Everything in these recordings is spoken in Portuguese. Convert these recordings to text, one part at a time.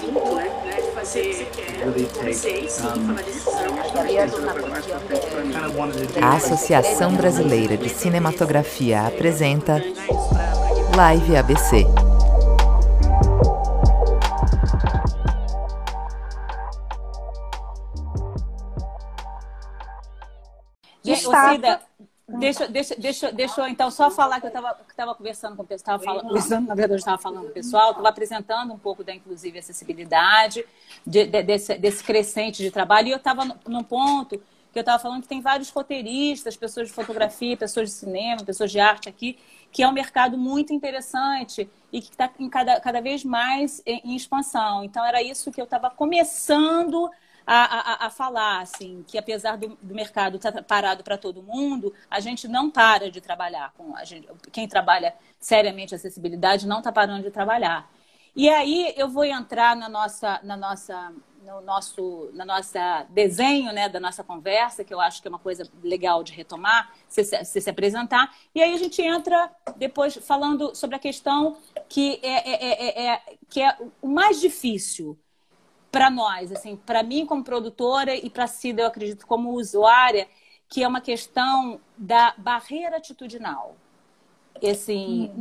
vínculo, né? De fazer ciência e tomar decisão. A Associação Brasileira de Cinematografia apresenta Live ABC. Cida, deixa, deixa, deixa, deixa eu então só falar que eu estava conversando com o pessoal, conversando, na verdade, estava falando com o pessoal, estava apresentando um pouco da inclusive acessibilidade, de, de, desse, desse crescente de trabalho, e eu estava num ponto que eu estava falando que tem vários roteiristas, pessoas de fotografia, pessoas de cinema, pessoas de arte aqui, que é um mercado muito interessante e que está cada, cada vez mais em, em expansão. Então, era isso que eu estava começando a, a, a, falar, assim, que apesar do, do mercado estar tá parado para todo mundo, a gente não para de trabalhar. Com a gente, quem trabalha seriamente acessibilidade não está parando de trabalhar. E aí eu vou entrar na nossa, na nossa, no nosso, na nossa desenho, né, da nossa conversa, que eu acho que é uma coisa legal de retomar, se, se, se apresentar. E aí a gente entra depois falando sobre a questão que é, é, é, é que é o mais difícil para nós, assim, para mim como produtora e para Cida, eu acredito, como usuária, que é uma questão da barreira atitudinal. Assim,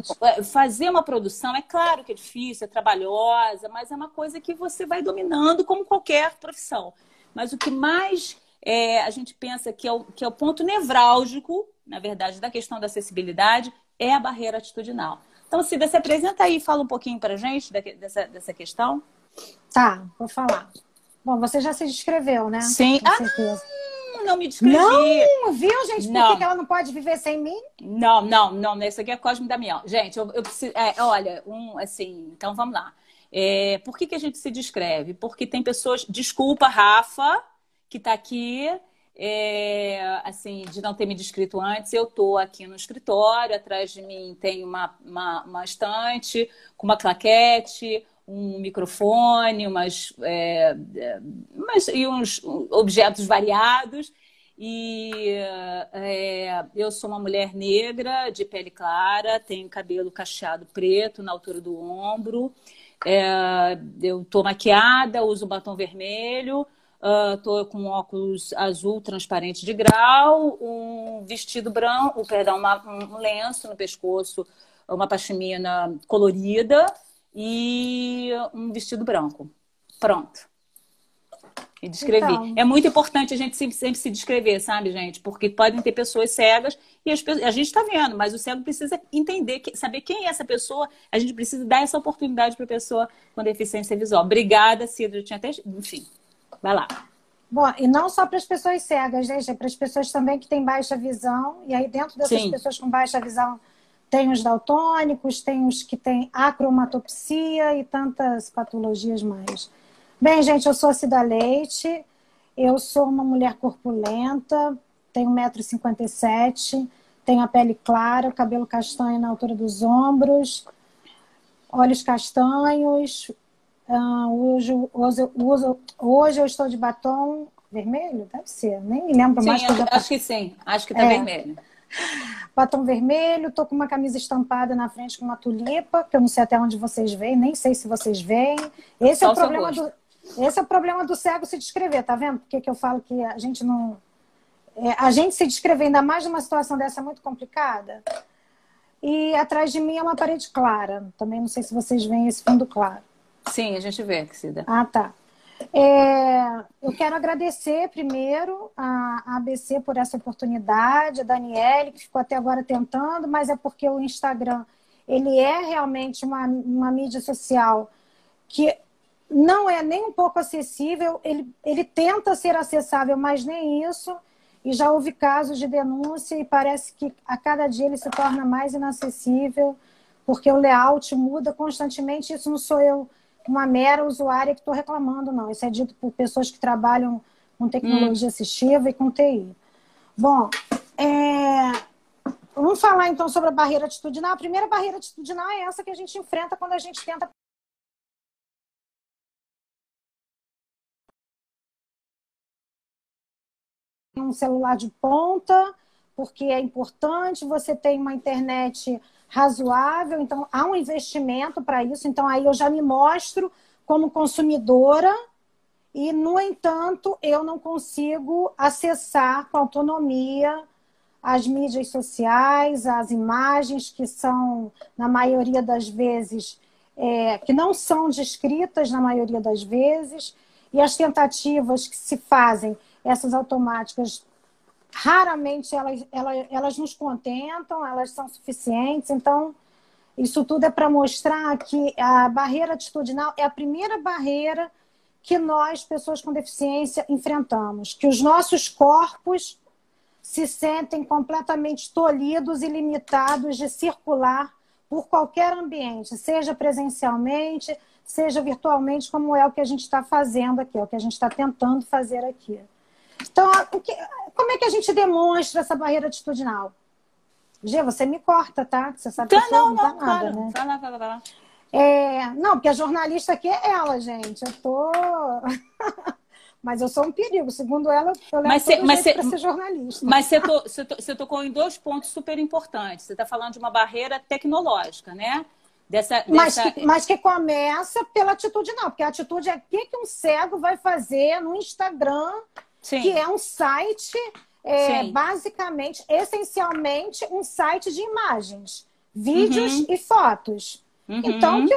fazer uma produção, é claro que é difícil, é trabalhosa, mas é uma coisa que você vai dominando como qualquer profissão. Mas o que mais é, a gente pensa que é, o, que é o ponto nevrálgico, na verdade, da questão da acessibilidade, é a barreira atitudinal. Então, Cida, se apresenta aí e fala um pouquinho para a gente dessa, dessa questão. Tá, vou falar. Bom, você já se descreveu, né? Sim. Com ah, certeza. Não, não me descrevi. Não, viu, gente? Por que ela não pode viver sem mim? Não, não, não. Isso aqui é Cosme Damião. Gente, eu, eu preciso. É, olha, um, assim, então vamos lá. É, por que, que a gente se descreve? Porque tem pessoas. Desculpa, Rafa, que está aqui. É, assim, de não ter me descrito antes, eu estou aqui no escritório, atrás de mim tem uma, uma, uma estante com uma claquete, um microfone, umas, é, umas, e uns objetos variados. E é, eu sou uma mulher negra, de pele clara, tenho cabelo cacheado preto na altura do ombro. É, eu estou maquiada, uso batom vermelho, estou uh, com óculos azul transparente de grau, um vestido branco, perdão, uma, um lenço no pescoço, uma pashmina colorida e um vestido branco. Pronto. E descrevi. Então... É muito importante a gente sempre, se descrever, sabe, gente? Porque podem ter pessoas cegas e as, a gente está vendo, mas o cego precisa entender, saber quem é essa pessoa. A gente precisa dar essa oportunidade para a pessoa com deficiência visual. Obrigada, Cida. Eu tinha até. Enfim, vai lá. Bom, e não só para as pessoas cegas, gente, é para as pessoas também que têm baixa visão. E aí, dentro dessas Sim. pessoas com baixa visão, tem os daltônicos, tem os que têm acromatopsia e tantas patologias mais. Bem, gente, eu sou a Cida Leite, eu sou uma mulher corpulenta, tenho 1,57m, tenho a pele clara, cabelo castanho na altura dos ombros, olhos castanhos. Uh, hoje, hoje, hoje, hoje eu estou de batom vermelho? Deve ser, nem me lembro sim, mais. Acho, acho que sim, acho que está é. vermelho batom vermelho, tô com uma camisa estampada na frente com uma tulipa, que eu não sei até onde vocês veem, nem sei se vocês veem. Esse Só é o problema do esse é o problema do cego se descrever, tá vendo? Porque que eu falo que a gente não é, a gente se descrever ainda mais numa situação dessa muito complicada. E atrás de mim é uma parede clara. Também não sei se vocês veem esse fundo claro. Sim, a gente vê, Cida. Ah, tá. É, eu quero agradecer primeiro a, ABC por essa oportunidade, a Daniele, que ficou até agora tentando, mas é porque o Instagram ele é realmente uma, uma mídia social que não é nem um pouco acessível, ele, ele tenta ser acessável, mas nem isso. E já houve casos de denúncia e parece que a cada dia ele se torna mais inacessível, porque o layout muda constantemente. Isso não sou eu uma mera usuária que estou reclamando, não. Isso é dito por pessoas que trabalham com tecnologia hum. assistiva e com TI. Bom, é... vamos falar então sobre a barreira atitudinal. A primeira barreira atitudinal é essa que a gente enfrenta quando a gente tenta um celular de ponta, porque é importante, você tem uma internet razoável, então há um investimento para isso, então aí eu já me mostro como consumidora e, no entanto, eu não consigo acessar com autonomia as mídias sociais, as imagens que são, na maioria das vezes, é, que não são descritas na maioria das vezes, e as tentativas que se fazem, essas automáticas, raramente elas, elas, elas nos contentam, elas são suficientes. Então, isso tudo é para mostrar que a barreira atitudinal é a primeira barreira que nós, pessoas com deficiência, enfrentamos. Que os nossos corpos se sentem completamente tolhidos e limitados de circular por qualquer ambiente, seja presencialmente, seja virtualmente, como é o que a gente está fazendo aqui, é o que a gente está tentando fazer aqui. Então, que, como é que a gente demonstra essa barreira atitudinal? Gê, você me corta, tá? Você sabe que tá, não, não, não, nada, claro. né? Vai lá, vai lá, vai lá. É, não, porque a jornalista aqui é ela, gente. Eu tô. mas eu sou um perigo. Segundo ela, eu levo Mas cê- mas cê- para ser jornalista. Mas você, to- você to- você tocou em dois pontos super importantes. Você está falando de uma barreira tecnológica, né? Dessa, Mas, dessa... que, mas que começa pela atitude, não. Porque a atitude é o que, que um cego vai fazer no Instagram, Sim. que é um site, é, basicamente, essencialmente, um site de imagens, vídeos Uhum. e fotos. Uhum. Então, que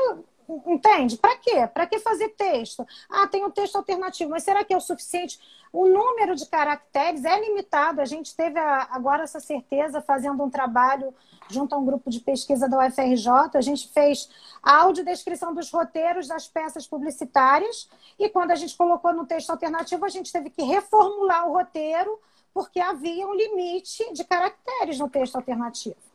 entende? Para quê? Para que fazer texto? Ah, tem um texto alternativo, mas será que é o suficiente? O número de caracteres é limitado. A gente teve a- agora essa certeza fazendo um trabalho junto a um grupo de pesquisa da UFRJ. A gente fez a audiodescrição dos roteiros das peças publicitárias e quando a gente colocou no texto alternativo, a gente teve que reformular o roteiro porque havia um limite de caracteres no texto alternativo.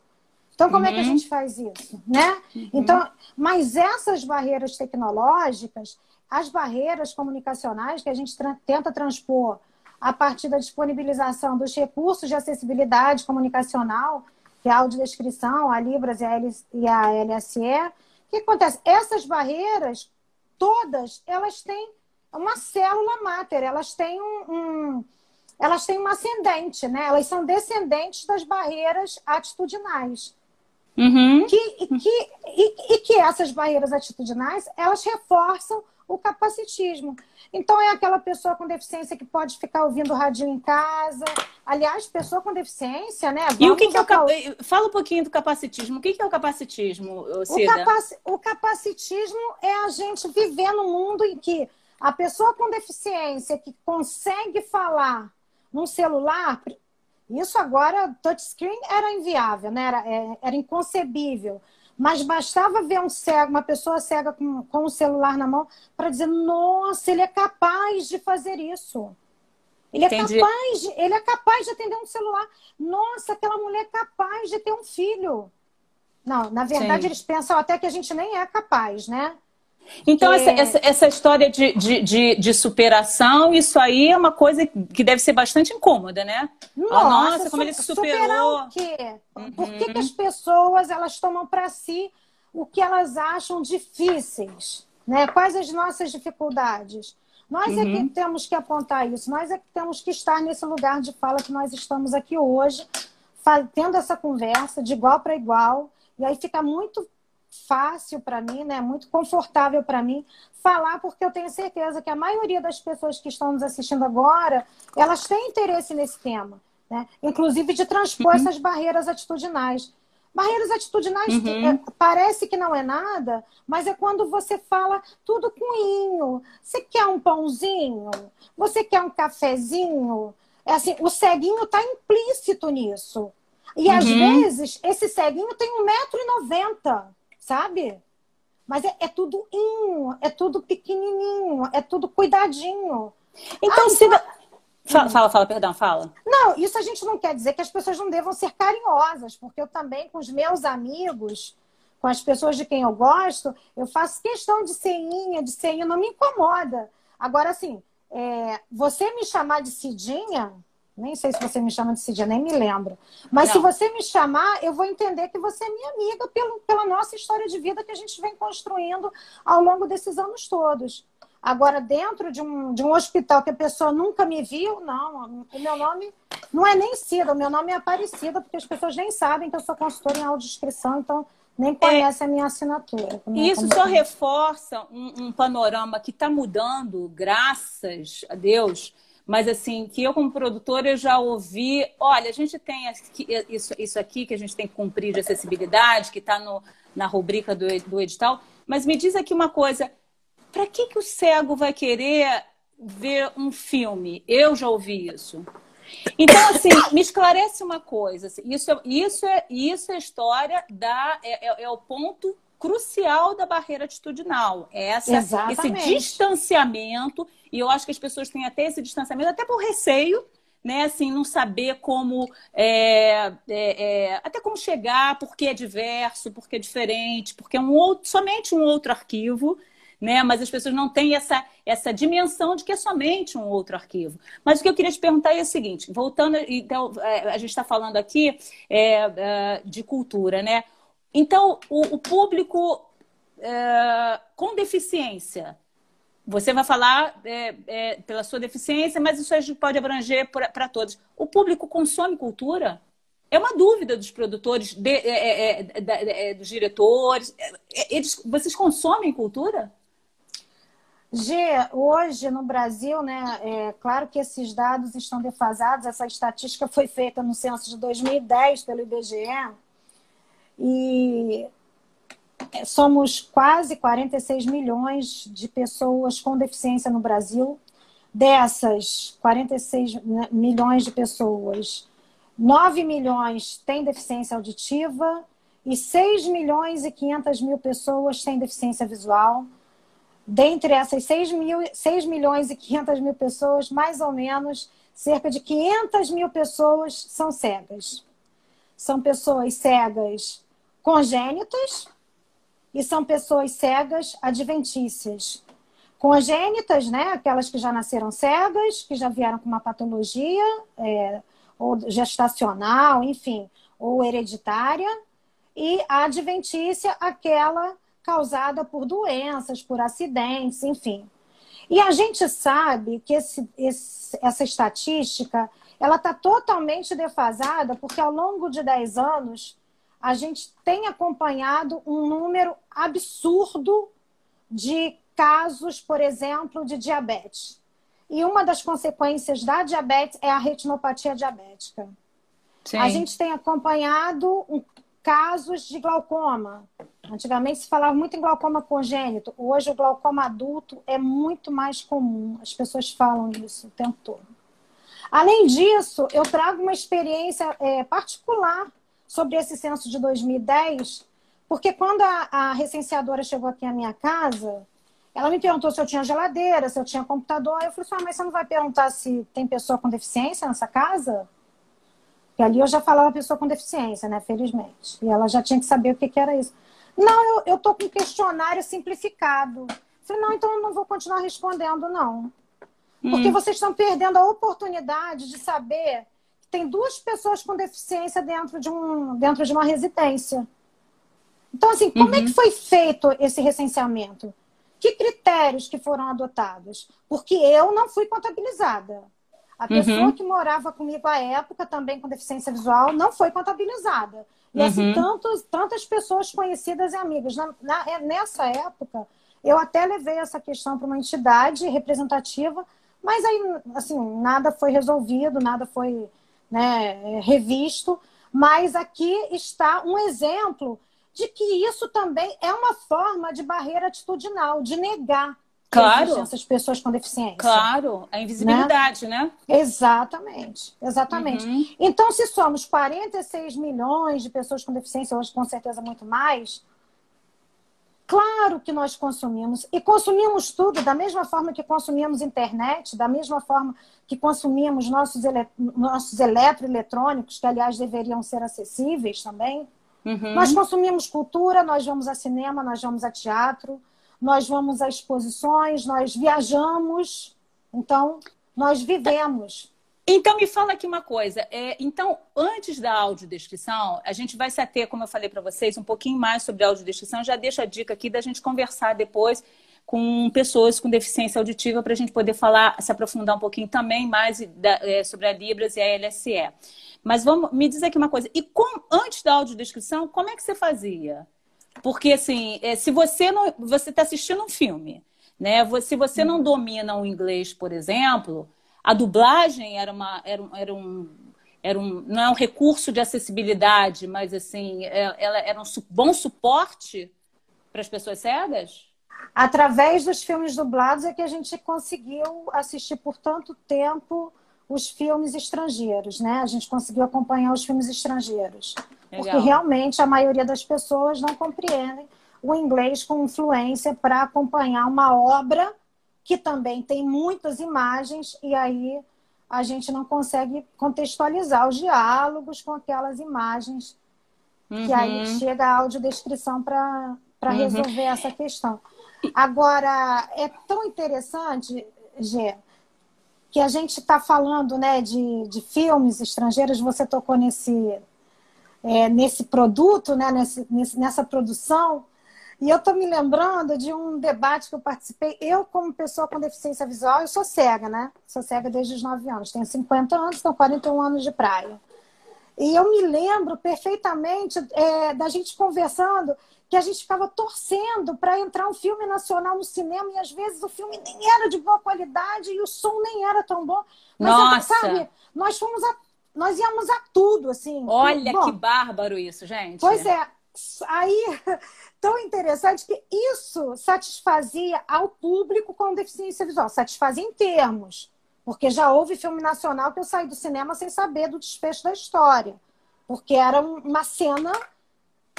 Então, como é que a gente faz isso? Né? Então, mas essas barreiras tecnológicas, as barreiras comunicacionais que a gente tra- tenta transpor a partir da disponibilização dos recursos de acessibilidade comunicacional, que é a audiodescrição, a Libras e a, L- e a LSE, o que acontece? Essas barreiras, todas, elas têm uma célula máter, elas têm um- um elas têm uma ascendente, né? Elas são descendentes das barreiras atitudinais. Uhum. Que, e, que, e, e que essas barreiras atitudinais, elas reforçam o capacitismo. Então, é aquela pessoa com deficiência que pode ficar ouvindo radinho em casa. Aliás, pessoa com deficiência, né? E o que, Vamos que é o cap... Fala um pouquinho do capacitismo. O que, que é o capacitismo, O, Cida? capaci- o capacitismo é a gente viver num mundo em que a pessoa com deficiência que consegue falar num celular, isso agora, touchscreen era inviável, né? era, é- era inconcebível. Mas bastava ver um cego, uma pessoa cega com, com o celular na mão para dizer, nossa, ele é capaz de fazer isso. Ele é, Entendi. capaz de, ele é capaz de atender um celular. Nossa, aquela mulher é capaz de ter um filho. Não, na verdade, Sim. eles pensam até que a gente nem é capaz, né? Então, É. essa, essa, essa história de, de, de, de superação, isso aí é uma coisa que deve ser bastante incômoda, né? Ah, nossa, como ele se superar superou. o quê? Por Uhum. que, que as pessoas elas tomam para si o que elas acham difíceis? Né? Quais as nossas dificuldades? Nós é Uhum. que temos que apontar isso, nós é que temos que estar nesse lugar de fala que nós estamos aqui hoje, tendo essa conversa de igual para igual, e aí fica muito fácil para mim, né? Muito confortável para mim falar, porque eu tenho certeza que a maioria das pessoas que estão nos assistindo agora, elas têm interesse nesse tema, né? Inclusive de transpor essas barreiras atitudinais. Barreiras atitudinais Uhum. é, parece que não é nada, mas é quando você fala tudo com inho. Você quer um pãozinho? Você quer um cafezinho? É assim, o ceguinho está implícito nisso. E às Uhum. vezes esse ceguinho tem 1,90m, sabe? Mas é, é tudo inho, é tudo pequenininho, é tudo cuidadinho. Então, Ah, Cida... Fala, fala, fala, perdão, fala. Não, isso a gente não quer dizer que as pessoas não devam ser carinhosas, porque eu também, com os meus amigos, com as pessoas de quem eu gosto, eu faço questão de ser inha, de ser inha, não me incomoda. Agora, assim, é, você me chamar de Cidinha, nem sei se você me chama de Cidinha, nem me lembro. Mas se Não. você me chamar, eu vou entender que você é minha amiga pelo, pela nossa história de vida que a gente vem construindo ao longo desses anos todos. Agora, dentro de um, de um hospital que a pessoa nunca me viu, não. O meu nome não é nem Cida, o meu nome é Aparecida, porque as pessoas nem sabem que eu sou consultora em audiodescrição, então nem conhece é, a minha assinatura. Isso só reforça um, um panorama que está mudando, graças a Deus, mas assim, que eu como produtora já ouvi, olha, a gente tem isso, isso aqui que a gente tem que cumprir de acessibilidade, que está na rubrica do, do edital, mas me diz aqui uma coisa, para que, que o cego vai querer ver um filme? Eu já ouvi isso. Então, assim, me esclarece uma coisa. Assim, isso, é, isso, é, isso é história da. É, é, é o ponto crucial da barreira atitudinal. Essa, esse distanciamento, e eu acho que as pessoas têm até esse distanciamento, até por receio, né? Assim, não saber como é, é, é, até como chegar, porque é diverso, porque é diferente, porque é um outro, somente um outro arquivo né? Mas as pessoas não têm essa, essa dimensão de que é somente um outro arquivo. Mas o que eu queria te perguntar é o seguinte: voltando, então, é, a gente está falando aqui é, é, de cultura, né? Então, o, o público é, com deficiência. Você vai falar é, é, pela sua deficiência, mas isso pode abranger para todos. O público consome cultura? É uma dúvida dos produtores, de, é, é, é, dos diretores. Eles, vocês consomem cultura? G, hoje no Brasil, né, é claro que esses dados estão defasados, essa estatística foi feita no censo de 2010 pelo IBGE, e somos quase 46 milhões de pessoas com deficiência no Brasil. Dessas 46 milhões de pessoas, 9 milhões têm deficiência auditiva e 6 milhões e 500 mil pessoas têm deficiência visual. Dentre essas 6, mil, 6 milhões e 500 mil pessoas, mais ou menos, cerca de 500 mil pessoas são cegas. São pessoas cegas congênitas e são pessoas cegas adventícias. Congênitas, né? Aquelas que já nasceram cegas, que já vieram com uma patologia, é, ou gestacional, enfim, ou hereditária. E a adventícia, aquela causada por doenças, por acidentes, enfim. E a gente sabe que esse, esse, essa estatística ela está totalmente defasada, porque ao longo de 10 anos a gente tem acompanhado um número absurdo de casos, por exemplo, de diabetes. E uma das consequências da diabetes é a retinopatia diabética. Sim. A gente tem acompanhado casos de glaucoma. Antigamente se falava muito em glaucoma congênito. Hoje o glaucoma adulto é muito mais comum. As pessoas falam isso o tempo todo. Além disso, eu trago uma experiência é, particular sobre esse censo de 2010, porque quando a, a recenseadora chegou aqui à minha casa, ela me perguntou se eu tinha geladeira, se eu tinha computador. Eu falei assim, ah, mas você não vai perguntar se tem pessoa com deficiência nessa casa? Porque ali eu já falava pessoa com deficiência, né? Felizmente. E ela já tinha que saber o que, que era isso. Não, eu, eu tô com um questionário simplificado. Falei, não, então eu não vou continuar respondendo, não. Porque hum. vocês estão perdendo a oportunidade de saber tem duas pessoas com deficiência dentro de, um, dentro de uma residência. Então, assim, como uhum. é que uhum. foi feito esse recenseamento? Que critérios que foram adotados? Porque eu não fui contabilizada. A pessoa uhum. que morava comigo à época, também com deficiência visual, não foi contabilizada. E assim, uhum. assim, tantos, tantas pessoas conhecidas e amigas. Na, na, é, nessa época, eu até levei essa questão para uma entidade representativa, mas aí, assim, nada foi resolvido, nada foi né, revisto. Mas aqui está um exemplo de que isso também é uma forma de barreira atitudinal, de negar Claro. Essas pessoas com deficiência. Claro, a invisibilidade, né? né? Exatamente, exatamente. Uhum. Então, se somos 46 milhões de pessoas com deficiência, hoje com certeza muito mais, claro que nós consumimos. E consumimos tudo da mesma forma que consumimos internet, da mesma forma que consumimos nossos, ele... nossos eletroeletrônicos, que aliás deveriam ser acessíveis também. Uhum. Nós consumimos cultura, nós vamos a cinema, nós vamos a teatro nós vamos a exposições, nós viajamos, então nós vivemos. Então, me fala aqui uma coisa. É, então, antes da audiodescrição, a gente vai se ater, como eu falei para vocês, um pouquinho mais sobre a audiodescrição. Já deixo a dica aqui da gente conversar depois com pessoas com deficiência auditiva para a gente poder falar, se aprofundar um pouquinho também mais da, é, sobre a Libras e a LSE. Mas vamos, me diz aqui uma coisa. E com, antes da audiodescrição, como é que você fazia? Porque, assim, é, se você não. Você está assistindo um filme, né? Se você não domina o inglês, por exemplo, a dublagem era, uma, era, era um. Era um, não é um recurso de acessibilidade, mas assim, é, ela era um bom suporte para as pessoas cegas? Através dos filmes dublados é que a gente conseguiu assistir por tanto tempo os filmes estrangeiros, né? A gente conseguiu acompanhar os filmes estrangeiros. Legal. Porque realmente a maioria das pessoas não compreendem o inglês com influência para acompanhar uma obra que também tem muitas imagens e aí a gente não consegue contextualizar os diálogos com aquelas imagens uhum. que aí uhum. chega a audiodescrição para uhum. resolver essa questão. Agora, é tão interessante, Gê, que a gente está falando né, de, de filmes estrangeiros, você tocou nesse, é, nesse produto, né, nesse, nessa produção, e eu estou me lembrando de um debate que eu participei. Eu, como pessoa com deficiência visual, eu sou cega, né? Sou cega desde os 9 anos. Tenho 50 anos, tenho 41 anos de praia. E eu me lembro perfeitamente é, da gente conversando que a gente ficava torcendo para entrar um filme nacional no cinema e às vezes o filme nem era de boa qualidade e o som nem era tão bom. Mas, Nossa. sabe, nós fomos a, nós íamos a tudo, assim. Olha bom, que bárbaro isso, gente. Pois é. Aí, tão interessante que isso satisfazia ao público com deficiência visual, satisfazia em termos, porque já houve filme nacional que eu saí do cinema sem saber do desfecho da história, porque era uma cena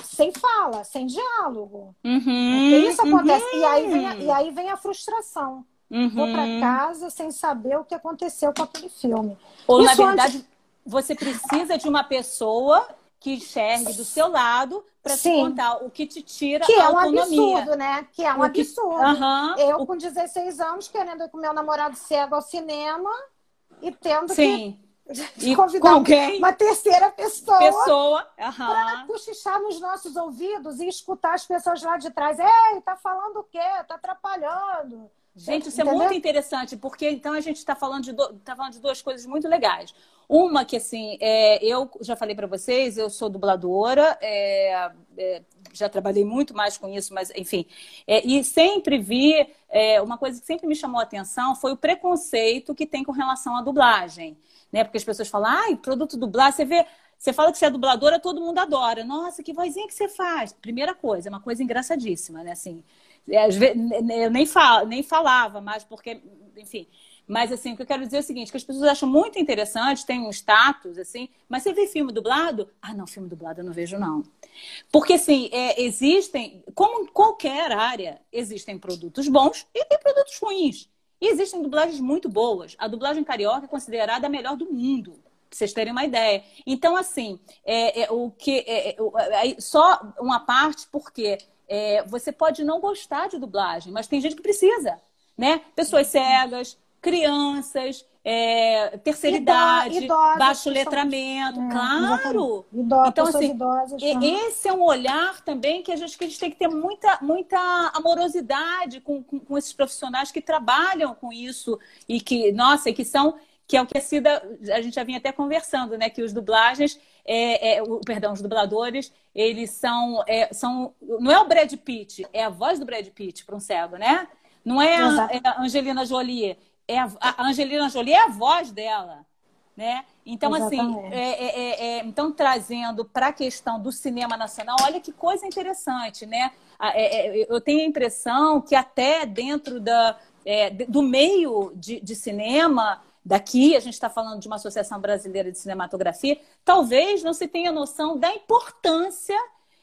sem fala, sem diálogo. Uhum, isso acontece. Uhum. E, aí vem a, e aí vem a frustração. Uhum. Vou para casa sem saber o que aconteceu com aquele filme. Ou, isso na verdade, antes... você precisa de uma pessoa que enxergue do seu lado para te contar o que te tira que a é um autonomia. absurdo, né? Que é um que... absurdo. Uhum. Eu, com 16 anos, querendo ir com meu namorado cego ao cinema e tendo Sim. que e convidar alguém, uma terceira pessoa, pessoa uhum. para cochichar nos nossos ouvidos e escutar as pessoas lá de trás. Ei, tá falando o quê? Tá atrapalhando. Gente, isso Entendeu? é muito interessante, porque então a gente está falando, de do... tá falando de duas coisas muito legais. Uma que, assim, é, eu já falei para vocês, eu sou dubladora, é, é, já trabalhei muito mais com isso, mas, enfim. É, e sempre vi, é, uma coisa que sempre me chamou a atenção foi o preconceito que tem com relação à dublagem né? Porque as pessoas falam, ai, produto dublado, você vê, você fala que você é dubladora, todo mundo adora. Nossa, que vozinha que você faz. Primeira coisa, é uma coisa engraçadíssima, né? Assim, é, às vezes, eu nem, nem falava mais, porque, enfim. Mas, assim, o que eu quero dizer é o seguinte, que as pessoas acham muito interessante, tem um status, assim, mas você vê filme dublado? Ah, não, filme dublado eu não vejo, não. Porque, assim, é, existem, como em qualquer área, existem produtos bons e tem produtos ruins. E existem dublagens muito boas. A dublagem carioca é considerada a melhor do mundo, para vocês terem uma ideia. Então, assim, é, é o que é, é, é só uma parte, porque é, você pode não gostar de dublagem, mas tem gente que precisa, né? Pessoas cegas, crianças, é, terceira idade, idosas, baixo letramento, é, claro. Idosa, então, assim, idosas, esse é um olhar também que a gente, que a gente tem que ter muita, muita amorosidade com, com, com, esses profissionais que trabalham com isso e que, nossa, e que são, que é o que a Cida, a gente já vinha até conversando, né? Que os dublagens, é, é, o, perdão, os dubladores, eles são, é, são. Não é o Brad Pitt, é a voz do Brad Pitt para um cego, né? Não é a, é a Angelina Jolie é a, a Angelina Jolie é a voz dela, né? Então, assim, Exatamente. assim, é, é, é, então trazendo para a questão do cinema nacional, olha que coisa interessante, né? É, é, eu tenho a impressão que até dentro da, do meio de, de cinema, daqui, a gente está falando de uma Associação Brasileira de Cinematografia, talvez não se tenha noção da importância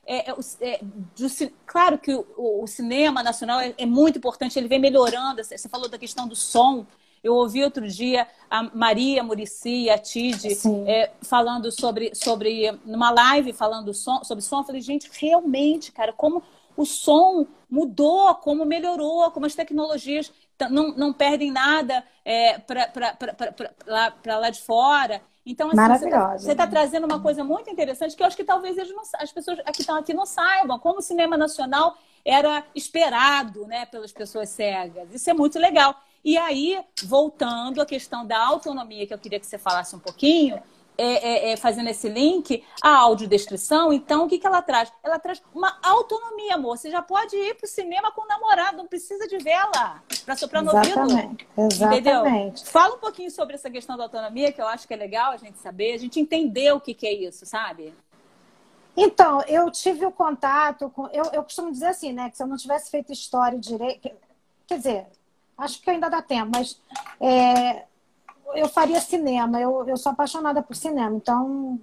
é, é, é, do, claro que o, o cinema nacional é, é, muito importante, ele vem melhorando. Você falou da questão do som. Eu ouvi outro dia a Maria Murici e a Tide é, falando sobre, sobre, numa live falando som, sobre som. Eu falei, gente, realmente, cara, como o som mudou, como melhorou, como as tecnologias não, não perdem nada é, para lá de fora. Então, assim, você está tá trazendo uma coisa muito interessante que eu acho que talvez não, as pessoas que estão aqui não saibam, como o cinema nacional era esperado né, pelas pessoas cegas. Isso é muito legal. E aí, voltando à questão da autonomia, que eu queria que você falasse um pouquinho, é, é, é, fazendo esse link, a audiodescrição, então, o que, que ela traz? Ela traz uma autonomia, amor. Você já pode ir para o cinema com o namorado, não precisa de vela para soprar no ouvido. Exatamente. Entendeu? Fala um pouquinho sobre essa questão da autonomia, que eu acho que é legal a gente saber, a gente entender o que, que é isso, sabe? Então, eu tive o contato com. Eu, eu costumo dizer assim, né? Que se eu não tivesse feito história direito. Quer dizer, acho que ainda dá tempo, mas é, eu faria cinema. Eu, eu sou apaixonada por cinema, então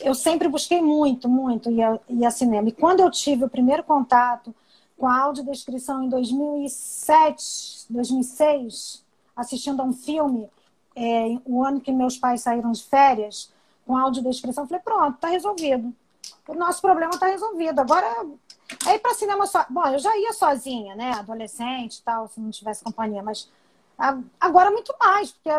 eu sempre busquei muito, muito ir a, a cinema. E quando eu tive o primeiro contato com a audiodescrição em 2007, 2006, assistindo a um filme, é, o ano que meus pais saíram de férias, com audiodescrição, eu falei, pronto, está resolvido. O nosso problema está resolvido. Agora, aí para cinema só. Bom, eu já ia sozinha, né? Adolescente e tal, se não tivesse companhia, mas agora muito mais, porque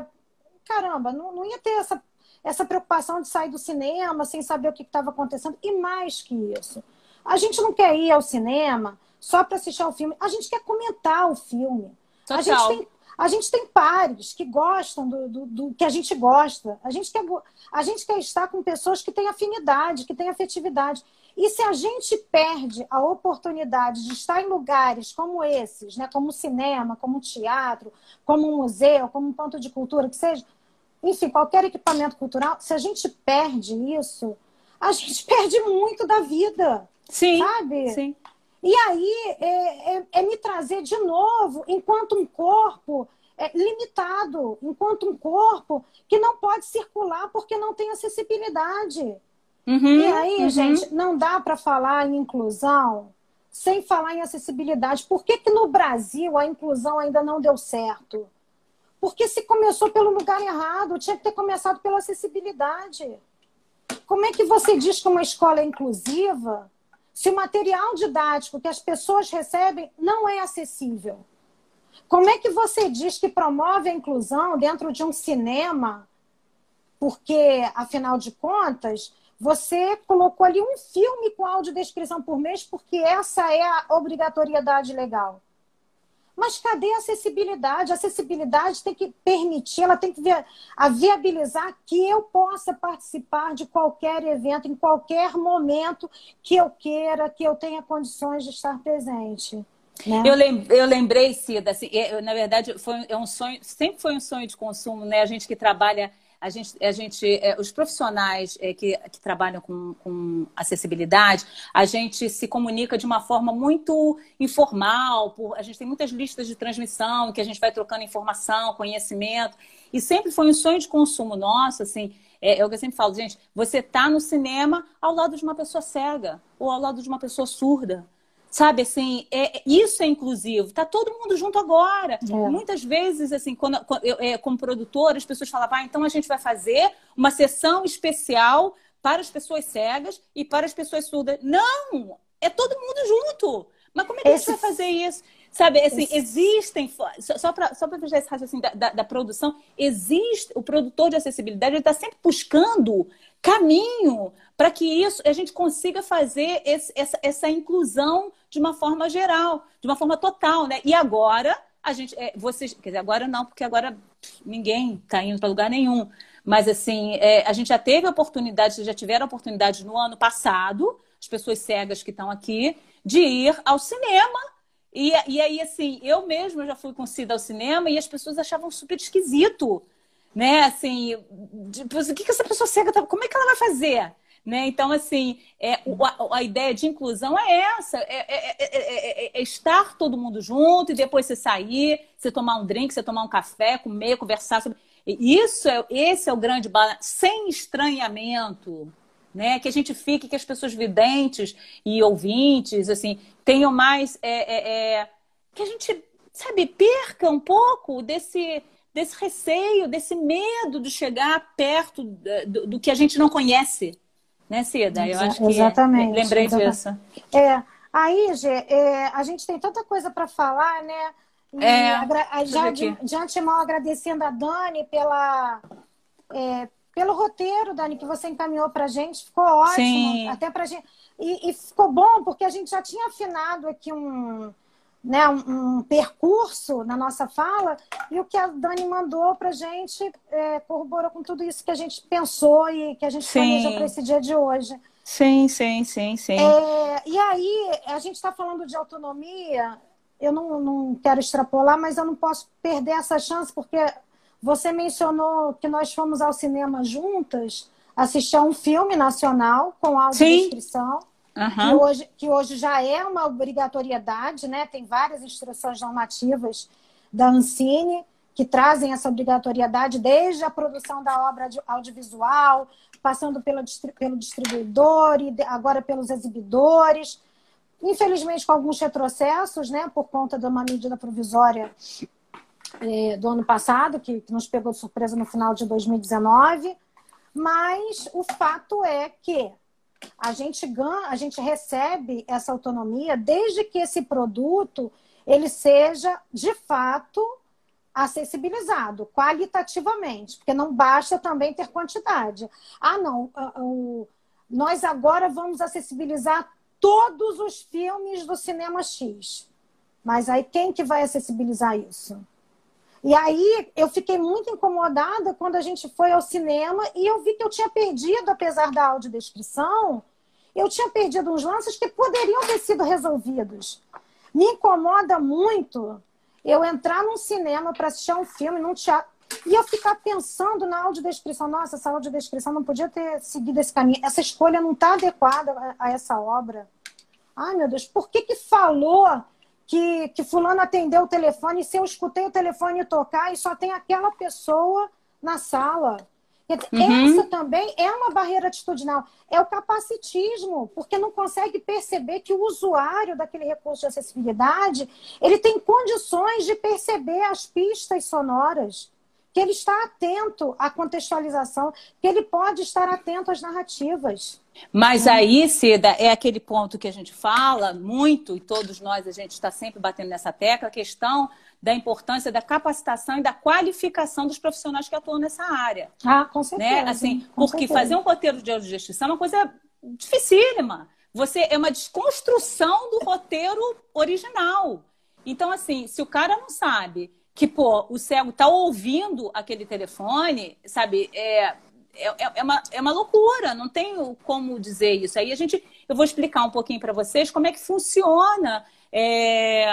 caramba, não, não ia ter essa, essa preocupação de sair do cinema sem saber o que estava acontecendo. E mais que isso, a gente não quer ir ao cinema só para assistir ao filme, a gente quer comentar o filme. Tchau, a, gente tem, a gente tem pares que gostam do, do, do, que a gente gosta. A gente, quer, a gente quer estar com pessoas que têm afinidade, que têm afetividade. E se a gente perde a oportunidade de estar em lugares como esses, né, como o cinema, como o teatro, como um museu, como um ponto de cultura, que seja, enfim, qualquer equipamento cultural, se a gente perde isso, a gente perde muito da vida. Sim. Sabe? Sim. E aí é, é, é me trazer de novo, enquanto um corpo é, limitado, enquanto um corpo que não pode circular porque não tem acessibilidade. Uhum, e aí, uhum. gente, não dá para falar em inclusão sem falar em acessibilidade. Por que, que no Brasil a inclusão ainda não deu certo? Porque se começou pelo lugar errado, tinha que ter começado pela acessibilidade. Como é que você diz que uma escola é inclusiva se o material didático que as pessoas recebem não é acessível? Como é que você diz que promove a inclusão dentro de um cinema? Porque, afinal de contas, você colocou ali um filme com audiodescrição por mês, porque essa é a obrigatoriedade legal. Mas cadê a acessibilidade? A acessibilidade tem que permitir, ela tem que viabilizar que eu possa participar de qualquer evento, em qualquer momento que eu queira, que eu tenha condições de estar presente. Né? Eu, eu lembrei, Cida, assim, eu, na verdade, foi é um sonho, sempre foi um sonho de consumo, né? A gente que trabalha a gente, a gente é, os profissionais é, que, que trabalham com, com, acessibilidade, a gente se comunica de uma forma muito informal, por, a gente tem muitas listas de transmissão que a gente vai trocando informação, conhecimento, e sempre foi um sonho de consumo nosso, assim, é, é o que eu sempre falo, gente, você está no cinema ao lado de uma pessoa cega ou ao lado de uma pessoa surda. Sabe, assim, é, isso é inclusivo. Tá todo mundo junto agora. É. Muitas vezes, assim, quando, quando eu, é, como produtora, as pessoas falavam, ah, então a gente vai fazer uma sessão especial para as pessoas cegas e para as pessoas surdas. Não! É todo mundo junto. Mas como é que Esse... a gente vai fazer isso? Sabe, assim, Esse... existem. Só para só fechar esse raciocínio da, da, da, produção, existe. O produtor de acessibilidade está sempre buscando caminho para que isso a gente consiga fazer esse, essa, essa inclusão de uma forma geral, de uma forma total, né? E agora a gente, é, vocês, quer dizer, agora não, porque agora ninguém está indo para lugar nenhum. Mas assim, é, a gente já teve a oportunidade, já tiveram oportunidade no ano passado, as pessoas cegas que estão aqui, de ir ao cinema. E, e aí, assim, eu mesma já fui com Cida ao cinema e as pessoas achavam super esquisito né? Assim, tipo, o que, que essa pessoa cega tá, como é que ela vai fazer? Né? Então, assim, é, a, a, ideia de inclusão é essa: é, é, é, estar todo mundo junto e depois você sair, você tomar um drink, você tomar um café, comer, conversar sobre. Isso é, esse é o grande balanço, sem estranhamento, né? Que a gente fique, que as pessoas videntes e ouvintes, assim, tenham mais. que a gente, sabe, perca um pouco desse desse receio, desse medo de chegar perto do, do que a gente não conhece. Né, Cida? Eu acho que exatamente, lembrei disso. É, aí, Gê, é, a gente tem tanta coisa para falar, né? E é, já de, de antemão agradecendo a Dani pela, é, pelo roteiro, Dani, que você encaminhou para a gente. Ficou ótimo. Sim. Até pra gente. E, e, ficou bom, porque a gente já tinha afinado aqui um, né, um, um, percurso na nossa fala, e o que a Dani mandou para a gente é, corroborou com tudo isso que a gente pensou e que a gente sim. planeja para esse dia de hoje. Sim, sim, sim, sim. É, e aí, a gente está falando de autonomia, eu não, não quero extrapolar, mas eu não posso perder essa chance, porque você mencionou que nós fomos ao cinema juntas assistir a um filme nacional com audiodescrição. Sim. Uhum. Que, hoje, que hoje já é uma obrigatoriedade, né? Tem várias instruções normativas da Ancine que trazem essa obrigatoriedade desde a produção da obra audiovisual, passando pelo, pelo distribuidor e agora pelos exibidores. Infelizmente, com alguns retrocessos, né, por conta de uma medida provisória é, do ano passado, que, que nos pegou de surpresa no final de 2019. Mas o fato é que a gente ganha, a gente recebe essa autonomia desde que esse produto ele seja de fato acessibilizado qualitativamente, porque não basta também ter quantidade. Ah, não, nós agora vamos acessibilizar todos os filmes do cinema X. Mas aí quem que vai acessibilizar isso? E aí eu fiquei muito incomodada quando a gente foi ao cinema e eu vi que eu tinha perdido, apesar da audiodescrição, eu tinha perdido uns lances que poderiam ter sido resolvidos. Me incomoda muito eu entrar num cinema para assistir um filme, num teatro, e eu ficar pensando na audiodescrição. Nossa, essa audiodescrição não podia ter seguido esse caminho. Essa escolha não está adequada a, essa obra. Ai, meu Deus, por que, que falou que, que fulano atendeu o telefone e se eu escutei o telefone tocar e só tem aquela pessoa na sala. Uhum. Essa também é uma barreira atitudinal. É o capacitismo, porque não consegue perceber que o usuário daquele recurso de acessibilidade ele tem condições de perceber as pistas sonoras, que ele está atento à contextualização, que ele pode estar atento às narrativas. Mas aí, Cida, é aquele ponto que a gente fala muito, e todos nós, a gente está sempre batendo nessa tecla, a questão da importância da capacitação e da qualificação dos profissionais que atuam nessa área. Ah, com né? certeza. Né? Assim, porque certeza. fazer um roteiro de audiodescrição é uma coisa dificílima. Você é uma desconstrução do roteiro original. Então, assim, se o cara não sabe que, pô, o cego está ouvindo aquele telefone, sabe, é, é, é, é, uma, é uma loucura, não tenho como dizer isso. Aí a gente, eu vou explicar um pouquinho para vocês como é que funciona, é,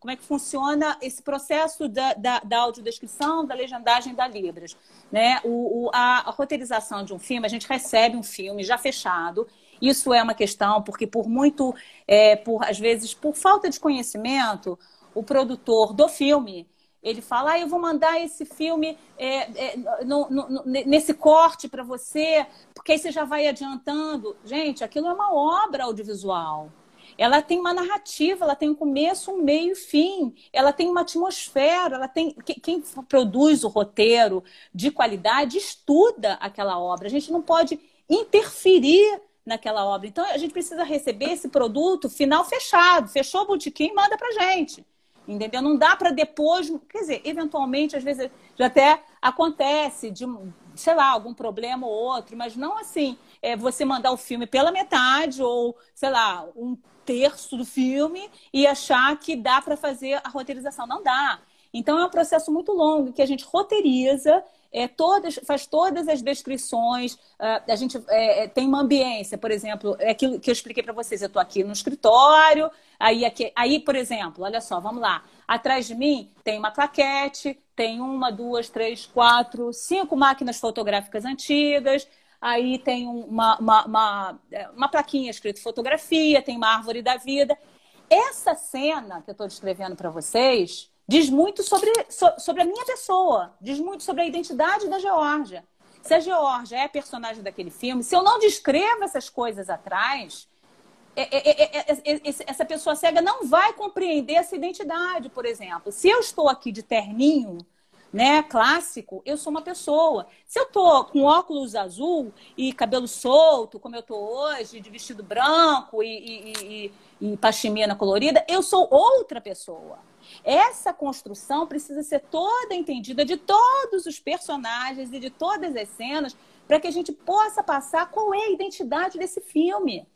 como é que funciona esse processo da, da, da audiodescrição, da legendagem da Libras. Né? O, o a, a roteirização de um filme, a gente recebe um filme já fechado, isso é uma questão, porque por muito, é, por às vezes, por falta de conhecimento, o produtor do filme ele fala, ah, eu vou mandar esse filme é, é, no, no, nesse corte para você, porque aí você já vai adiantando. Gente, aquilo é uma obra audiovisual. Ela tem uma narrativa, ela tem um começo, um meio e fim. Ela tem uma atmosfera, ela tem. Quem produz o roteiro de qualidade estuda aquela obra. A gente não pode interferir naquela obra. Então a gente precisa receber esse produto final fechado. Fechou o botequim, manda pra gente. Entendeu? Não dá para depois, quer dizer, eventualmente, às vezes já até acontece de, sei lá, algum problema ou outro, mas não assim, é você mandar o filme pela metade ou, sei lá, um terço do filme e achar que dá para fazer a roteirização. Não dá. Então é um processo muito longo que a gente roteiriza é, todas, faz todas as descrições. Uh, a gente é, é, tem uma ambiência, por exemplo, é aquilo que eu expliquei para vocês. Eu estou aqui no escritório, aí, aqui, aí, por exemplo, olha só, vamos lá. Atrás de mim tem uma claquete, tem uma, duas, três, quatro, cinco máquinas fotográficas antigas. Aí tem uma, uma, uma, é, uma plaquinha escrito fotografia, tem uma árvore da vida. Essa cena que eu estou descrevendo para vocês diz muito sobre, sobre a minha pessoa, diz muito sobre a identidade da Geórgia. Se a Geórgia é a personagem daquele filme, se eu não descrevo essas coisas atrás, é, é, é, essa pessoa cega não vai compreender essa identidade, por exemplo. Se eu estou aqui de terninho, né, clássico, eu sou uma pessoa. Se eu tô com óculos azul e cabelo solto, como eu tô hoje, de vestido branco e, e, e, e pashmina colorida, eu sou outra pessoa. Essa construção precisa ser toda entendida de todos os personagens e de todas as cenas para que a gente possa passar qual é a identidade desse filme.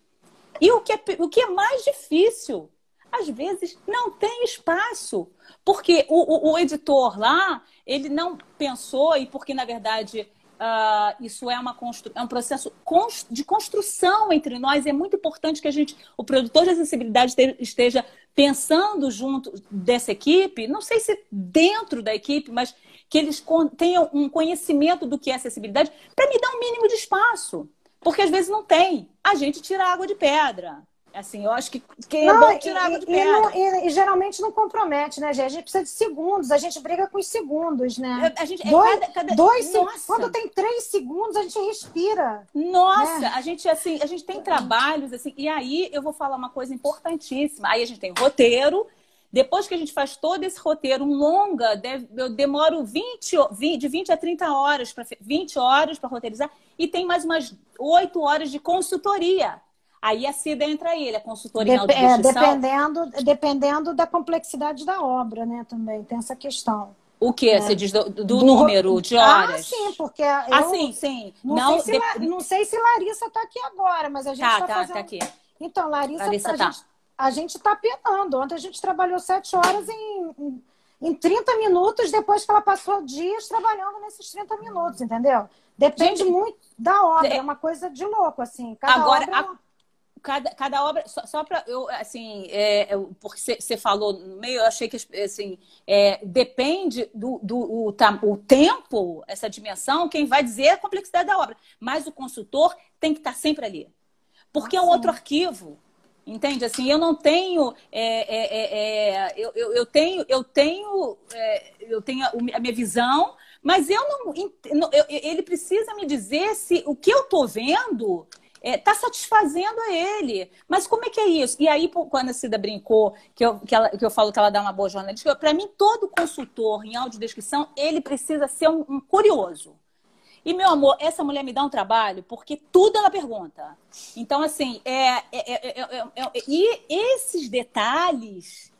E o que é, o que é mais difícil, às vezes não tem espaço. Porque o, o, o editor lá, ele não pensou, e porque, na verdade, Uh, isso é, uma constru... é um processo de construção entre nós. É muito importante que a gente, o produtor de acessibilidade, esteja pensando junto dessa equipe, não sei se dentro da equipe, mas que eles tenham um conhecimento do que é acessibilidade para me dar um mínimo de espaço. Porque às vezes não tem. A gente tira água de pedra. Assim, eu acho que, que é bom tirar e, água de. E, não, e, e, geralmente não compromete, né, gente? A gente precisa de segundos, a gente briga com os segundos, né? A gente, é dois, cada, cada... dois Quando tem três segundos, a gente respira. Nossa, né? a gente assim, a gente tem trabalhos assim, e aí eu vou falar uma coisa importantíssima. Aí a gente tem roteiro, depois que a gente faz todo esse roteiro, um longa, eu demoro 20, 20 de 20 a 30 horas, para 20 horas para roteirizar, e tem mais umas 8 horas de consultoria. Aí a CIDA entra aí, ele é consultoria Dep é, dependendo, dependendo da complexidade da obra, né, também, tem essa questão. O que? É. Você diz do, do, do, número de horas? Ah, sim, porque. Eu ah, sim, sim. Não, não, sei, se, de... não sei se Larissa está aqui agora, mas a gente está tá, tá, fazendo... tá aqui. Então, Larissa, Larissa a, tá. gente, a gente está penando. Ontem a gente trabalhou sete horas em, em, em 30 minutos, depois que ela passou dias trabalhando nesses 30 minutos, entendeu? Depende gente, muito da obra, é uma coisa de louco, assim. Cada agora, obra... cada, cada obra, só, só para eu, assim, é, porque você falou no meio, eu achei que, assim, é, depende do, do o, o, tempo, essa dimensão, quem vai dizer é a complexidade da obra. Mas o consultor tem que estar sempre ali. Porque é um outro arquivo. Entende? Assim, eu não tenho. É, é, é, é eu, eu, eu, tenho, eu tenho, é, eu tenho a minha visão, mas eu não. Eu, ele precisa me dizer se o que eu estou vendo está é, tá satisfazendo a ele. Mas como é que é isso? E aí, quando a Cida brincou, que eu, que, ela, que eu falo que ela dá uma boa jornalista, para mim, todo consultor em audiodescrição, ele precisa ser um, um curioso. E, meu amor, essa mulher me dá um trabalho porque tudo ela pergunta. Então, assim, é, é, é, e esses detalhes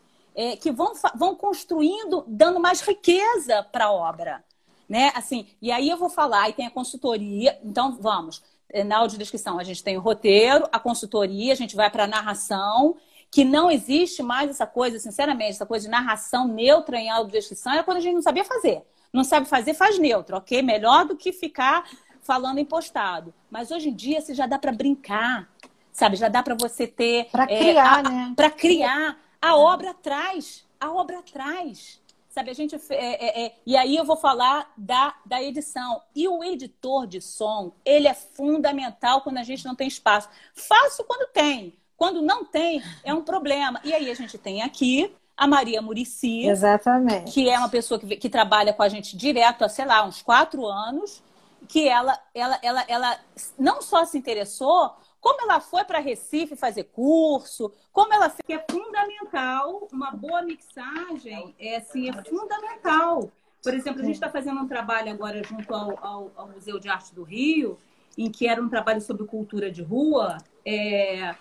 que vão, vão construindo, dando mais riqueza para a obra. Né? Assim, e aí eu vou falar, aí tem a consultoria, então vamos. Na audiodescrição, a gente tem o roteiro, a consultoria, a gente vai para a narração, que não existe mais essa coisa, sinceramente, essa coisa de narração neutra em audiodescrição, era quando a gente não sabia fazer. Não sabe fazer, faz neutro, ok? Melhor do que ficar falando impostado. Mas hoje em dia, você já dá para brincar, sabe? Já dá para você ter. Para é, criar, né? Para criar. A obra atrás. A obra atrás. Sabe, a gente. É, é, é, e aí eu vou falar da, da edição. E o editor de som, ele é fundamental quando a gente não tem espaço. Fácil quando tem. Quando não tem, é um problema. E aí a gente tem aqui a Maria Murici. Exatamente. Que é uma pessoa que, que trabalha com a gente direto há, sei lá, uns quatro anos. Que ela, ela, ela, ela não só se interessou, como ela foi para Recife fazer curso, como ela que é fundamental, uma boa mixagem é assim, é fundamental. Por exemplo, a gente está fazendo um trabalho agora junto ao, ao, ao, Museu de Arte do Rio, em que era um trabalho sobre cultura de rua, é,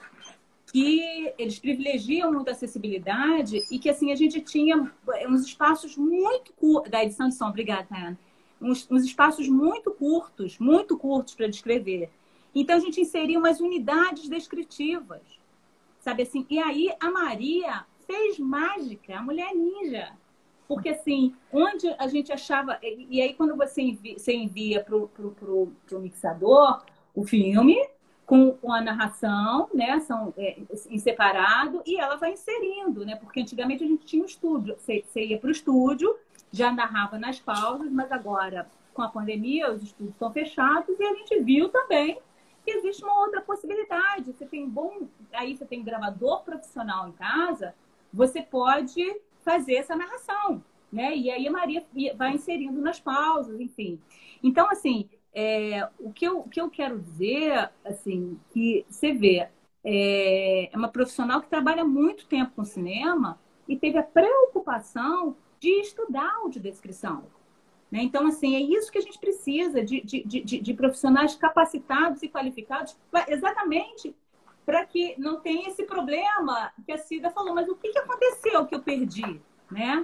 que eles privilegiam muito a acessibilidade e que assim a gente tinha uns espaços muito curtos da edição de som, obrigada, Tayana, uns, uns espaços muito curtos, muito curtos para descrever. Então a gente inseriu umas unidades descritivas, sabe assim? E aí a Maria fez mágica, a mulher ninja. Porque assim, onde a gente achava. E aí, quando você envia, você envia para o mixador o filme, com, com a narração, né? São é, em separado, e ela vai inserindo, né? Porque antigamente a gente tinha um estúdio. Você, você ia para o estúdio, já narrava nas pausas, mas agora, com a pandemia, os estúdios estão fechados, e a gente viu também que existe uma outra possibilidade. Você tem bom. Aí você tem gravador profissional em casa, você pode fazer essa narração. Né? E aí a Maria vai inserindo nas pausas, enfim. Então, assim, é, o, que eu, o que eu quero dizer, assim, que você vê, é, é uma profissional que trabalha muito tempo com cinema e teve a preocupação de estudar audiodescrição. Né? Então, assim, é isso que a gente precisa de, de, de, de profissionais capacitados e qualificados exatamente para que não tenha esse problema que a Cida falou. Mas o que, que aconteceu que eu perdi? Né?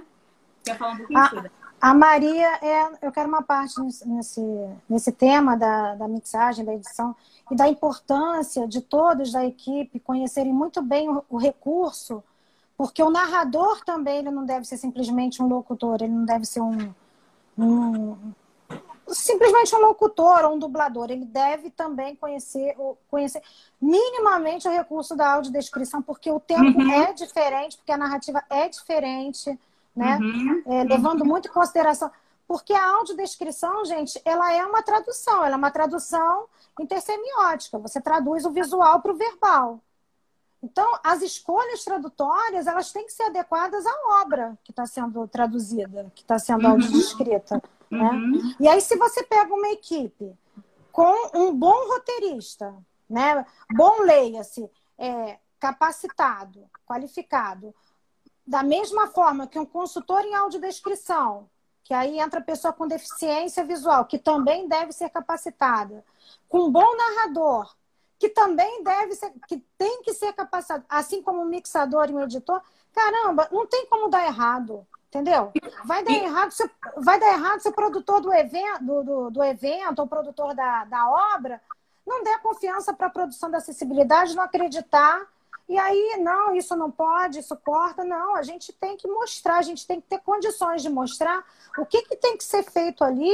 Quer falar um pouquinho, Cida? A Maria, é, eu quero uma parte nesse, nesse tema da, da mixagem, da edição, e da importância de todos da equipe conhecerem muito bem o, o recurso Porque o narrador também ele não deve ser simplesmente um locutor, ele não deve ser um, um simplesmente um locutor ou um dublador. Ele deve também conhecer, conhecer minimamente o recurso da audiodescrição, porque o tempo uhum. é diferente, porque a narrativa é diferente, né? Uhum. É, levando muito em consideração. Porque a audiodescrição, gente, ela é uma tradução, ela é uma tradução intersemiótica. Você traduz o visual para o verbal. Então, as escolhas tradutórias, elas têm que ser adequadas à obra que está sendo traduzida, que está sendo uhum. audiodescrita. Né? Uhum. E aí, se você pega uma equipe com um bom roteirista, né? bom leia-se, é, capacitado, qualificado, da mesma forma que um consultor em audiodescrição, que aí entra a pessoa com deficiência visual, que também deve ser capacitada, com um bom narrador, que também deve ser, que tem que ser capacitado, assim como um mixador e um editor. Caramba, não tem como dar errado, entendeu? Vai dar errado se, vai dar errado se o produtor do evento, do, do, do evento, ou o produtor da, da obra, não der confiança para a produção da acessibilidade, não acreditar. E aí, não, isso não pode, isso corta. Não, a gente tem que mostrar, a gente tem que ter condições de mostrar o que, que tem que ser feito ali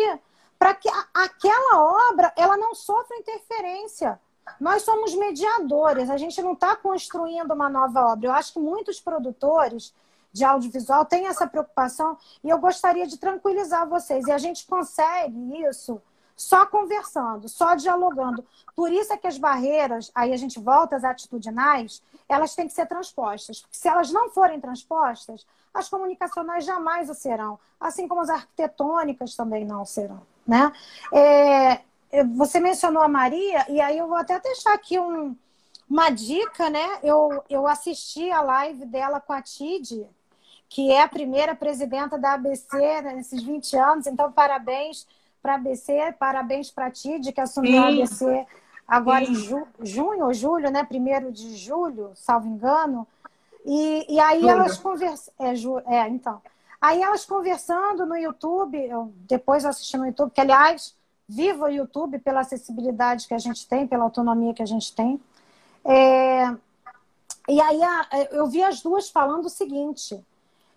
para que a, aquela obra ela não sofra interferência. Nós somos mediadores, a gente não está construindo uma nova obra. Eu acho que muitos produtores de audiovisual têm essa preocupação e eu gostaria de tranquilizar vocês. E a gente consegue isso só conversando, só dialogando. Por isso é que as barreiras, aí a gente volta às atitudinais, elas têm que ser transpostas. Porque se elas não forem transpostas, as comunicacionais jamais o serão, assim como as arquitetônicas também não serão. Né? É, você mencionou a Maria, e aí eu vou até deixar aqui um, uma dica, né? Eu, eu assisti a live dela com a Tid, que é a primeira presidenta da ABC nesses 20 anos, então parabéns para a ABC, parabéns para a Tid, que assumiu a ABC agora Sim. em ju, junho ou julho, né? Primeiro de julho, salvo engano. E, e aí elas conversam. É, é, então. Aí elas conversando no YouTube, eu depois eu assisti no YouTube, que aliás viva o YouTube pela acessibilidade que a gente tem, pela autonomia que a gente tem. É... E aí eu vi as duas falando o seguinte,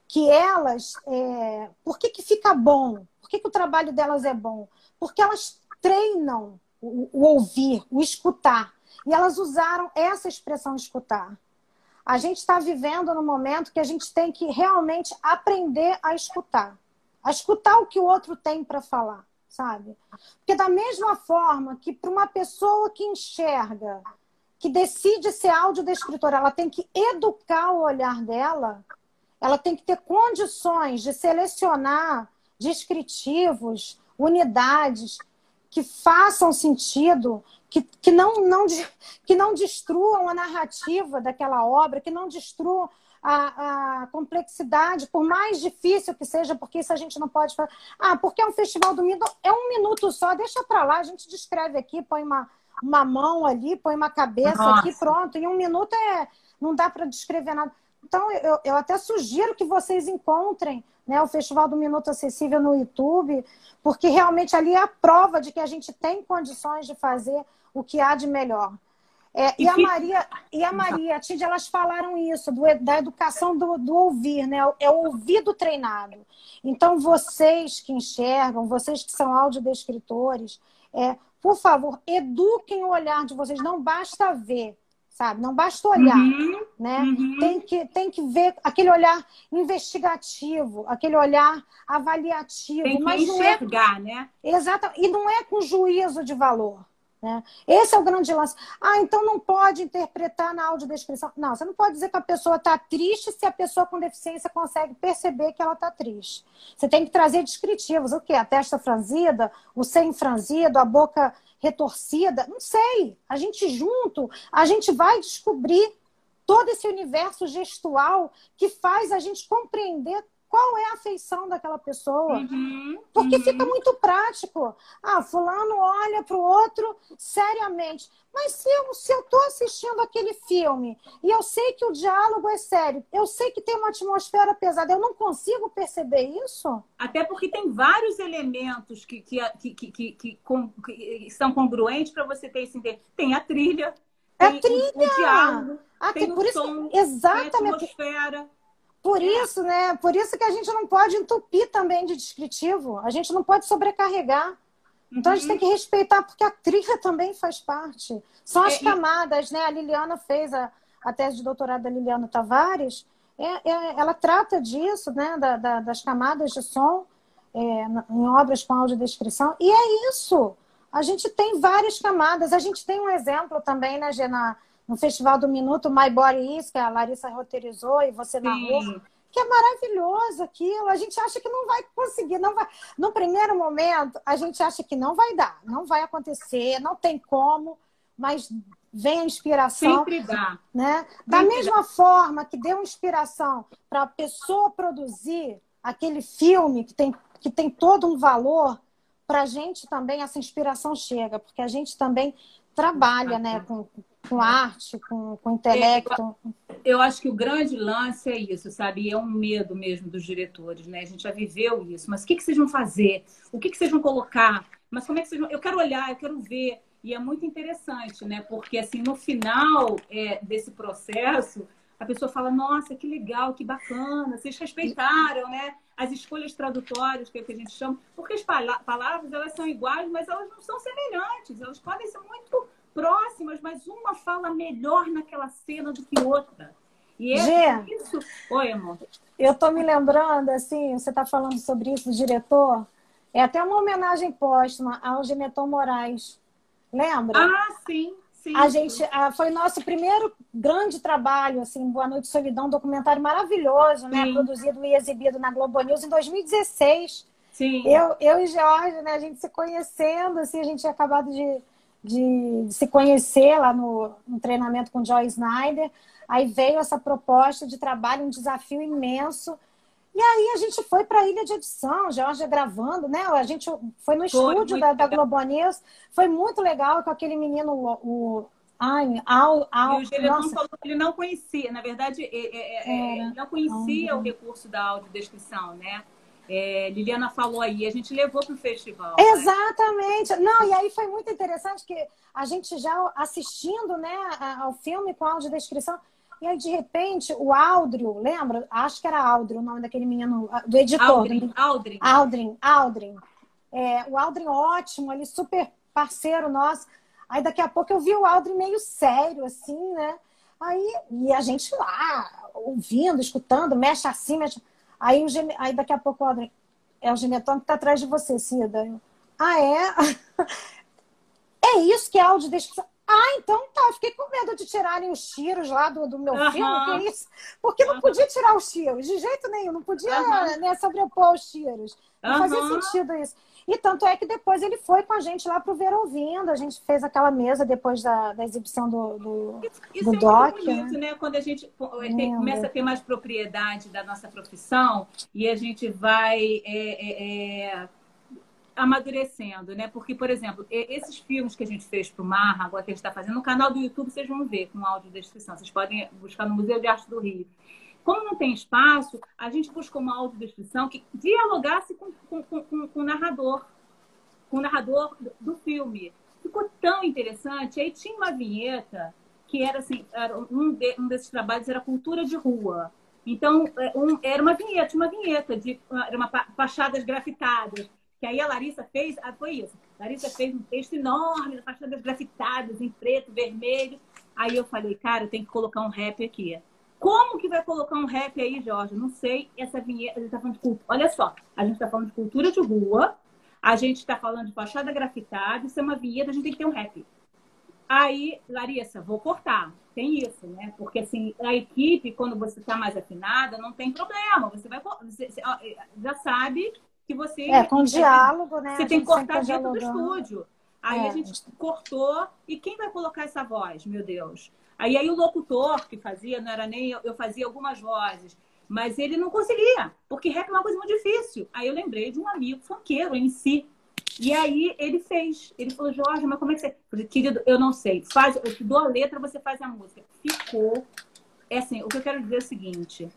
que elas, é... por que, que fica bom? Por que, que o trabalho delas é bom? Porque elas treinam o, o ouvir, o escutar. E elas usaram essa expressão escutar. A gente está vivendo no momento que a gente tem que realmente aprender a escutar. A escutar o que o outro tem para falar sabe? Porque da mesma forma que para uma pessoa que enxerga, que decide ser audiodescritora, ela tem que educar o olhar dela, ela tem que ter condições de selecionar descritivos, unidades que façam sentido, que, que, não, não, que não destruam a narrativa daquela obra, que não destruam a, a, complexidade, por mais difícil que seja, porque isso a gente não pode falar. Ah, porque é um festival do Middle, é um minuto só, deixa para lá, a gente descreve aqui, põe uma, uma mão ali, põe uma cabeça Nossa. aqui, pronto. Em um minuto é, não dá para descrever nada. Então, eu, eu até sugiro que vocês encontrem né, o Festival do Minuto Acessível no YouTube, porque realmente ali é a prova de que a gente tem condições de fazer o que há de melhor. É, e, e, a Maria, e a Maria, a Tid, elas falaram isso, do, da educação do, do, ouvir, né? É o ouvido treinado. Então, vocês que enxergam, vocês que são audiodescritores, é, por favor, eduquem o olhar de vocês. Não basta ver, sabe? Não basta olhar, uhum, né? Uhum. Tem, que, tem que ver aquele olhar investigativo, aquele olhar avaliativo. Tem que mas enxergar, não é... né? Exato. E não é com juízo de valor. Né? Esse é o grande lance. Ah, então não pode interpretar na audiodescrição. Não, você não pode dizer que a pessoa está triste se a pessoa com deficiência consegue perceber que ela está triste. Você tem que trazer descritivos. O quê? A testa franzida, o seio franzido, a boca retorcida. Não sei. A gente junto, a gente vai descobrir todo esse universo gestual que faz a gente compreender qual é a afeição daquela pessoa. Uhum, Porque uhum. fica muito prático. Ah, fulano olha para o outro seriamente. Mas se eu se estou assistindo aquele filme e eu sei que o diálogo é sério, eu sei que tem uma atmosfera pesada, eu não consigo perceber isso? Até porque tem vários elementos que, que, que, que, que, que, que são congruentes para você ter esse entendimento. Tem a trilha, é tem a trilha. o, o diálogo, ah, tem, tem por som, isso, exatamente. tem a atmosfera Por isso, né? Por isso que a gente não pode entupir também de descritivo. A gente não pode sobrecarregar. Então a gente tem que respeitar, porque a trilha também faz parte. São as camadas, né? A Liliana fez a, a tese de doutorado da Liliana Tavares. É, é, ela trata disso, né? Da, da, das camadas de som é, em obras com audiodescrição. E é isso. A gente tem várias camadas. A gente tem um exemplo também, né, Gena? No Festival do Minuto, My Body Is, que a Larissa roteirizou e você narrou. Sim que é maravilhoso aquilo. A gente acha que não vai conseguir, não vai. No primeiro momento, a gente acha que não vai dar, não vai acontecer, não tem como, mas vem a inspiração. Sempre dá. Né? Da mesma forma que deu inspiração para a pessoa produzir aquele filme que tem, que tem todo um valor, para a gente também essa inspiração chega, porque a gente também trabalha né, com, com arte, com, com intelecto. Eu, eu, acho que o grande lance é isso, sabe? E é um medo mesmo dos diretores, né? A gente já viveu isso. Mas o que, que vocês vão fazer? O que, que vocês vão colocar? Mas como é que vocês vão... Eu quero olhar, eu quero ver. E é muito interessante, né? Porque, assim, no final é, desse processo, a pessoa fala, nossa, que legal, que bacana, vocês respeitaram, né? As escolhas tradutórias, que é o que a gente chama. Porque as palavras, elas são iguais, mas elas não são semelhantes. Elas podem ser muito próximas, mas uma fala melhor naquela cena do que outra. E é Gê, isso. Oi, amor. Eu tô me lembrando, assim, você está falando sobre isso, diretor. É até uma homenagem póstuma ao Gemeton Moraes. Lembra? Ah, sim. Sim, a gente a, foi nosso primeiro grande trabalho, assim, Boa Noite Solidão, um documentário maravilhoso, né? Sim. Produzido e exibido na Globo News em 2016. Sim. Eu, eu e Jorge, né? A gente se conhecendo, assim, a gente tinha acabado de de, de se conhecer lá no, no, treinamento com Joy Snyder. Aí veio essa proposta de trabalho, um desafio imenso. E aí a gente foi para a ilha de edição, Jorge gravando, né? A gente foi no foi estúdio da, da Globo News. Foi muito legal com aquele menino, o Ai, ao, ao, e o falou que ele não conhecia, na verdade, é, é, é, ele não conhecia o recurso da audiodescrição, né? É, Liliana falou aí, a gente levou para o festival. Né? Exatamente. Né? Não, e aí foi muito interessante que a gente já assistindo né, ao filme com audiodescrição, e aí, de repente, o Aldrio, lembra? Acho que era Aldrio o nome daquele menino, do editor. Aldrin. Aldrin. Aldrin. Aldrin. É, o Aldrin ótimo, ele super parceiro nosso. Aí daqui a pouco eu vi o Aldrin meio sério, assim, né? Aí, e a gente lá, ouvindo, escutando, mexe assim, mexe... Aí, o aí daqui a pouco o é o genetão que está atrás de você, Cida. Eu, ah, é? é isso que é audiodescrição. Ah, então tá. Fiquei com medo de tirarem os tiros lá do, do meu uhum. filme, que é isso? Porque não podia tirar os tiros, de jeito nenhum. Não podia uhum. né, sobrepor os tiros. Não uhum. fazia sentido isso. E tanto é que depois ele foi com a gente lá pro Ver Ouvindo. A gente fez aquela mesa depois da, da exibição do, do, isso, isso do é doc. Muito bonito, né? né? Quando a gente tem, começa a ter mais propriedade da nossa profissão e a gente vai é, é, é, amadurecendo, né? Porque, por exemplo, esses filmes que a gente fez pro Mar, agora que a gente está fazendo, no canal do YouTube vocês vão ver com áudio descrição. Vocês podem buscar no Museu de Arte do Rio. Como não tem espaço, a gente buscou uma audiodescrição que dialogasse com, com, com, com o narrador, com o narrador do, filme. Ficou tão interessante. Aí tinha uma vinheta que era assim, era um, de, um desses trabalhos era cultura de rua. Então, é, um, era uma vinheta, uma vinheta de era uma fachadas grafitadas. Que aí a Larissa fez, ah, foi isso. Larissa fez um texto enorme, fachadas grafitadas em preto, vermelho. Aí eu falei, cara, eu tenho que colocar um rap aqui. Como que vai colocar um rap aí, Jorge? Não sei. Essa vinheta, a gente tá falando de cultura. Olha só, a gente está falando de cultura de rua, a gente está falando de fachada grafitada, isso é uma vinheta, a gente tem que ter um rap. Aí, Larissa, vou cortar. Tem isso, né? Porque assim, a equipe, quando você está mais afinada, não tem problema. Você vai. Você, já sabe que você. É, com diálogo, né? Você tem que cortar dentro do estúdio. Aí é. a gente cortou. E quem vai colocar essa voz, meu Deus? Aí, aí o locutor que fazia, não era nem eu, eu fazia algumas vozes, mas ele não conseguia, porque rap é uma coisa muito difícil. Aí eu lembrei de um amigo funkeiro, MC. E aí ele fez. Ele falou, Jorge, mas como é que você. Falei, querido, eu não sei. Faz, eu te dou a letra, você faz a música. Ficou. É assim, o que eu quero dizer é o seguinte: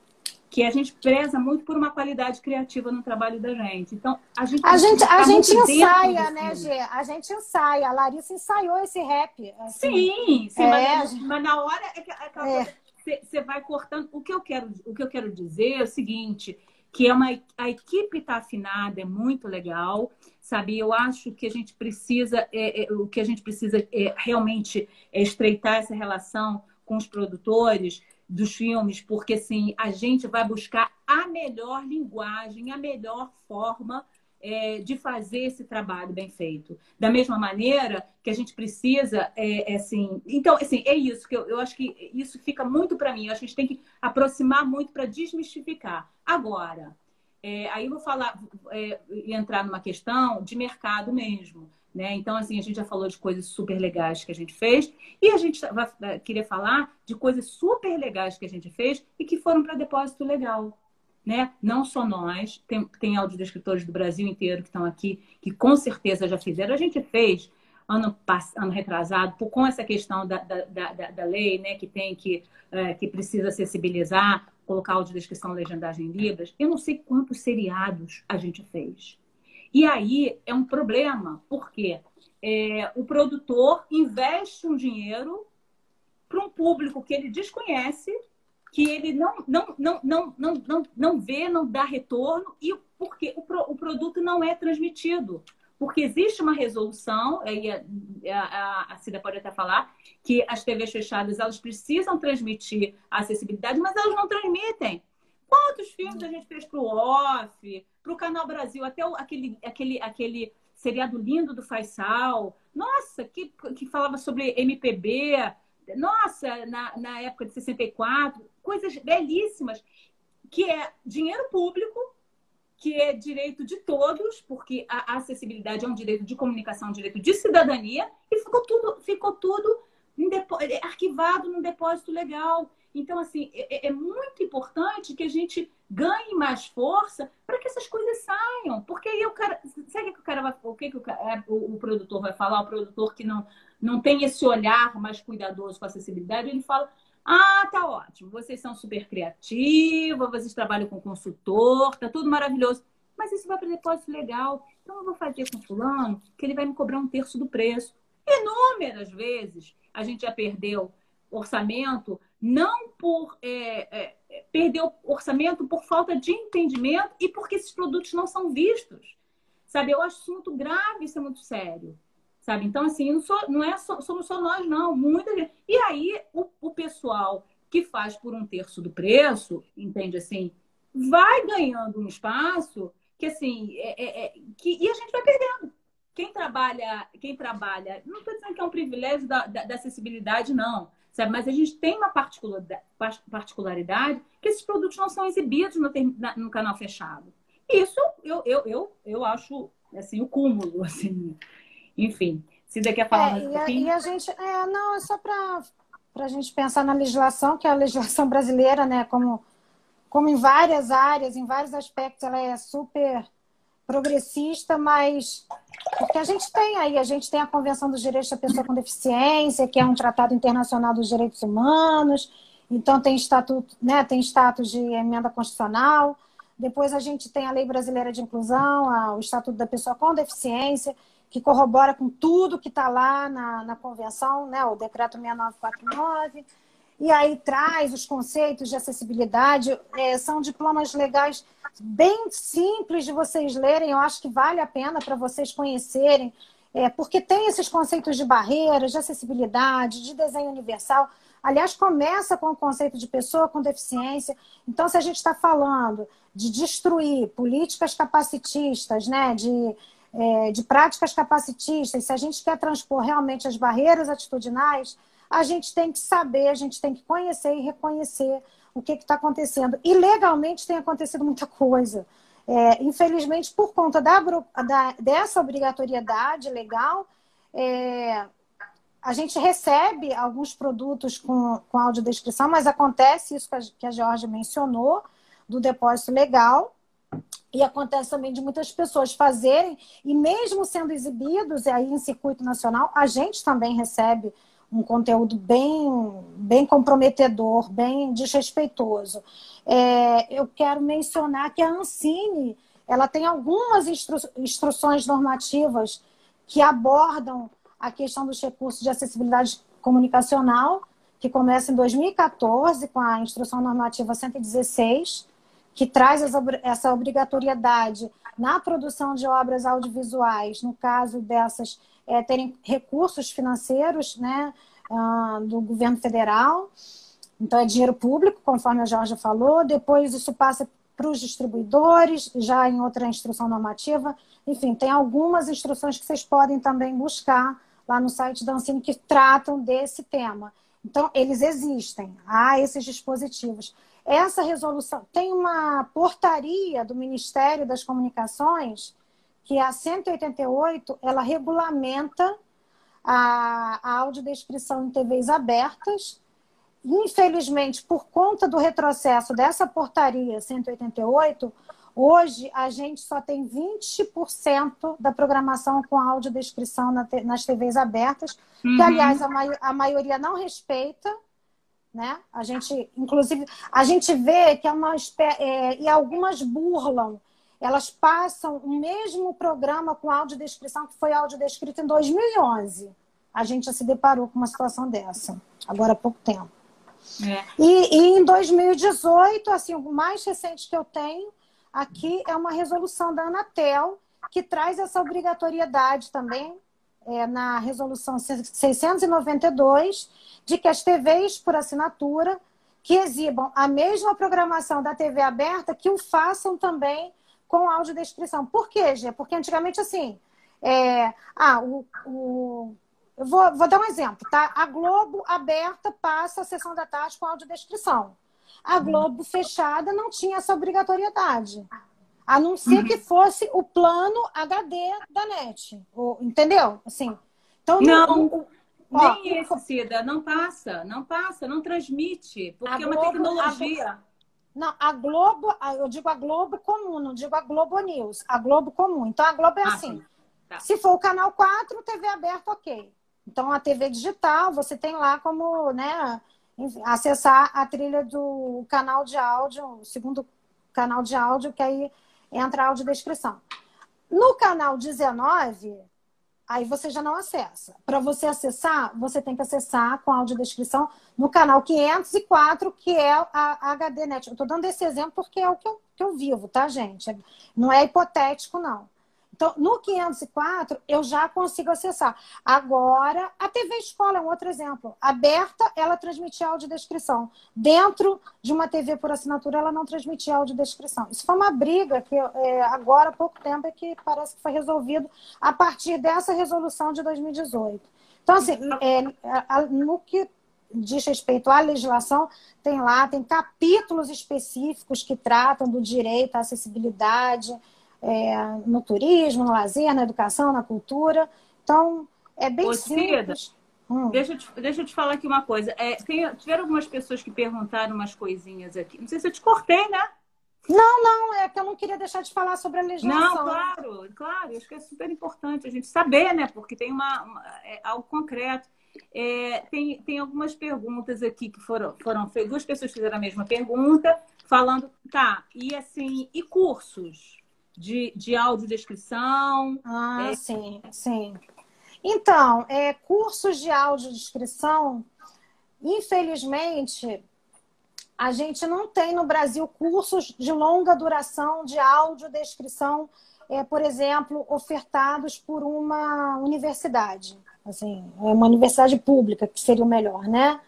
que a gente preza muito por uma qualidade criativa no trabalho da gente. Então, a gente a gente, a gente ensaia, né, Gê? A gente ensaia. A Larissa ensaiou esse rap. Assim. Sim, sim é, mas, mas, na hora é que, que é. você vai cortando. O que eu quero, o que eu quero dizer é o seguinte, que é uma a equipe está afinada, é muito legal, sabe? Eu acho que a gente precisa, é, é, o que a gente precisa é, realmente é estreitar essa relação com os produtores dos filmes, porque assim a gente vai buscar a melhor linguagem, a melhor forma é, de fazer esse trabalho bem feito. Da mesma maneira que a gente precisa, é, é assim. Então, assim, é isso que eu, eu acho que isso fica muito para mim. Eu acho que a gente tem que aproximar muito para desmistificar. Agora, é, aí eu vou falar é, entrar numa questão de mercado mesmo. Né? Então, assim, a gente já falou de coisas super legais que a gente fez e a gente vai querer falar de coisas super legais que a gente fez e que foram para depósito legal né? Não só nós, tem, tem audiodescritores do Brasil inteiro que estão aqui, que com certeza já fizeram. A gente fez ano, ano retrasado, por, com essa questão da, da, da, da lei, né, que tem que, é, que precisa acessibilizar, colocar audiodescrição, legendagem em Libras, eu não sei quantos seriados a gente fez. E aí é um problema, porque é, o produtor investe um dinheiro para um público que ele desconhece que ele não, não, não, não, não, não, não vê, não dá retorno, e porque o, pro, o produto não é transmitido. Porque existe uma resolução, aí a, a, a Cida pode até falar, que as TVs fechadas elas precisam transmitir a acessibilidade, mas elas não transmitem. Quantos filmes a gente fez para o Off, para o Canal Brasil, até o, aquele, aquele, aquele seriado lindo do Faisal, nossa, que, que falava sobre MPB, nossa, na, na época de 64, coisas belíssimas, que é dinheiro público, que é direito de todos, porque a acessibilidade é um direito de comunicação, um direito de cidadania, e ficou tudo, ficou tudo arquivado num depósito legal. Então, assim, é, é, muito importante que a gente ganhe mais força para que essas coisas saiam. Porque aí o cara. Sabe o que o cara vai. O que, que o, cara, o produtor vai falar? O produtor que não, não tem esse olhar mais cuidadoso com a acessibilidade, ele fala: ah, tá ótimo, vocês são super criativos, vocês trabalham com consultor, tá tudo maravilhoso. Mas isso vai para depósito legal. Então eu vou fazer com fulano que ele vai me cobrar um terço do preço. Inúmeras vezes a gente já perdeu orçamento, não por é, é, perdeu orçamento por falta de entendimento e porque esses produtos não são vistos. Sabe, eu acho isso muito grave, isso é muito sério sabe? Então, assim, não, sou, não é só, somos só nós, não. Muita gente. E aí, o, o pessoal que faz por um terço do preço, entende assim, vai ganhando um espaço que, assim, é, é, é que, e a gente vai perdendo. Quem trabalha, quem trabalha, não estou dizendo que é um privilégio da, da, da, acessibilidade, não, sabe? Mas a gente tem uma particularidade que esses produtos não são exibidos no, no canal fechado. Isso eu, eu, eu, eu acho assim, o cúmulo, assim, enfim, se você quer falar é, mais um pouquinho. E a gente, é, não, é só para a gente pensar na legislação, que é a legislação brasileira, né, como, como em várias áreas, em vários aspectos, ela é super progressista, mas porque a gente tem aí, a gente tem a Convenção dos Direitos da Pessoa com Deficiência, que é um tratado internacional dos direitos humanos, então tem estatuto, né, tem status de emenda constitucional. Depois a gente tem a Lei Brasileira de Inclusão, a, o Estatuto da Pessoa com Deficiência que corrobora com tudo que está lá na, na convenção, né, o decreto 6949, e aí traz os conceitos de acessibilidade. É, são diplomas legais bem simples de vocês lerem, eu acho que vale a pena para vocês conhecerem, é, porque tem esses conceitos de barreiras, de acessibilidade, de desenho universal. Aliás, começa com o conceito de pessoa com deficiência. Então, se a gente está falando de destruir políticas capacitistas, né, de é, de práticas capacitistas, se a gente quer transpor realmente as barreiras atitudinais, a gente tem que saber, a gente tem que conhecer e reconhecer o que está acontecendo. E legalmente tem acontecido muita coisa. É, infelizmente, por conta da, da, dessa obrigatoriedade legal, é, a gente recebe alguns produtos com, com audiodescrição, mas acontece isso que a, que a Georgia mencionou, do depósito legal, e acontece também de muitas pessoas fazerem, e mesmo sendo exibidos aí em circuito nacional, a gente também recebe um conteúdo bem, bem comprometedor, bem desrespeitoso. É, eu quero mencionar que a Ancine ela tem algumas instru instruções normativas que abordam a questão dos recursos de acessibilidade comunicacional, que começa em 2014 com a Instrução Normativa 116, que traz essa obrigatoriedade na produção de obras audiovisuais, no caso dessas é, terem recursos financeiros né, uh, do governo federal. Então, é dinheiro público, conforme a Jorge falou. Depois, isso passa para os distribuidores, já em outra instrução normativa. Enfim, tem algumas instruções que vocês podem também buscar lá no site da Ancine que tratam desse tema. Então, eles existem, há esses dispositivos. Essa resolução tem uma portaria do Ministério das Comunicações, que é a 188, ela regulamenta a, a audiodescrição em TVs abertas. Infelizmente, por conta do retrocesso dessa portaria 188, hoje a gente só tem 20% da programação com audiodescrição nas TVs abertas, uhum. que, aliás, a, a maioria não respeita né? A gente, inclusive, a gente vê que é uma é, e algumas burlam. Elas passam o mesmo programa com audiodescrição que foi audiodescrito em 2011. A gente já se deparou com uma situação dessa, agora há pouco tempo. É. E, e em 2018, assim, o mais recente que eu tenho aqui é uma resolução da Anatel que traz essa obrigatoriedade também é, na resolução 692 de que as TVs por assinatura que exibam a mesma programação da TV aberta que o façam também com audiodescrição. Por quê, Gê? Porque antigamente, assim, é, ah, o, o, eu vou, vou dar um exemplo, tá? A Globo aberta passa a sessão da tarde com audiodescrição. A Globo fechada não tinha essa obrigatoriedade. A não ser uhum. que fosse o plano HD da NET. entendeu? Assim. Então, não. não Ó, Nem esse, Cida, não passa, não passa, não transmite, porque Globo, é uma tecnologia. A, não, a Globo, eu digo a Globo comum, não digo a Globo News, a Globo comum. Então a Globo é ah, assim. Tá. Se for o canal 4, TV aberta, ok. Então a TV digital, você tem lá como, né, acessar a trilha do canal de áudio, o segundo canal de áudio, que aí entra a audiodescrição. No canal 19, aí você já não acessa. Para você acessar, você tem que acessar com a audiodescrição no canal 504, que é a HDNet. Eu estou dando esse exemplo porque é o que eu, que eu vivo, tá, gente? Não é hipotético, não. Então, no 504, eu já consigo acessar. Agora, a TV Escola é um outro exemplo. Aberta, ela transmite audiodescrição. Dentro de uma TV por assinatura, ela não transmite audiodescrição. Isso foi uma briga que é, agora, há pouco tempo, é que parece que foi resolvido a partir dessa resolução de 2018. Então, assim, é, no que diz respeito à legislação, tem lá, tem capítulos específicos que tratam do direito à acessibilidade, é, no turismo, no lazer, na educação, na cultura. Então, é bem Ô, simples. Hum. Deixa, eu te, deixa eu te falar aqui uma coisa. É, tem, tiveram algumas pessoas que perguntaram umas coisinhas aqui. Não sei se eu te cortei, né? Não, não, é que eu não queria deixar de falar sobre a legislação. Não, claro, claro, acho que é super importante a gente saber, né? Porque tem uma, uma é, algo concreto. É, tem, tem algumas perguntas aqui que foram, foram feitas, duas pessoas fizeram a mesma pergunta, falando, tá, e assim, e cursos? De, de audiodescrição. Ah, é... sim, sim. Então, é, cursos de audiodescrição, infelizmente, a gente não tem no Brasil cursos de longa duração de audiodescrição, é, por exemplo, ofertados por uma universidade. Assim, é uma universidade pública, que seria o melhor, né?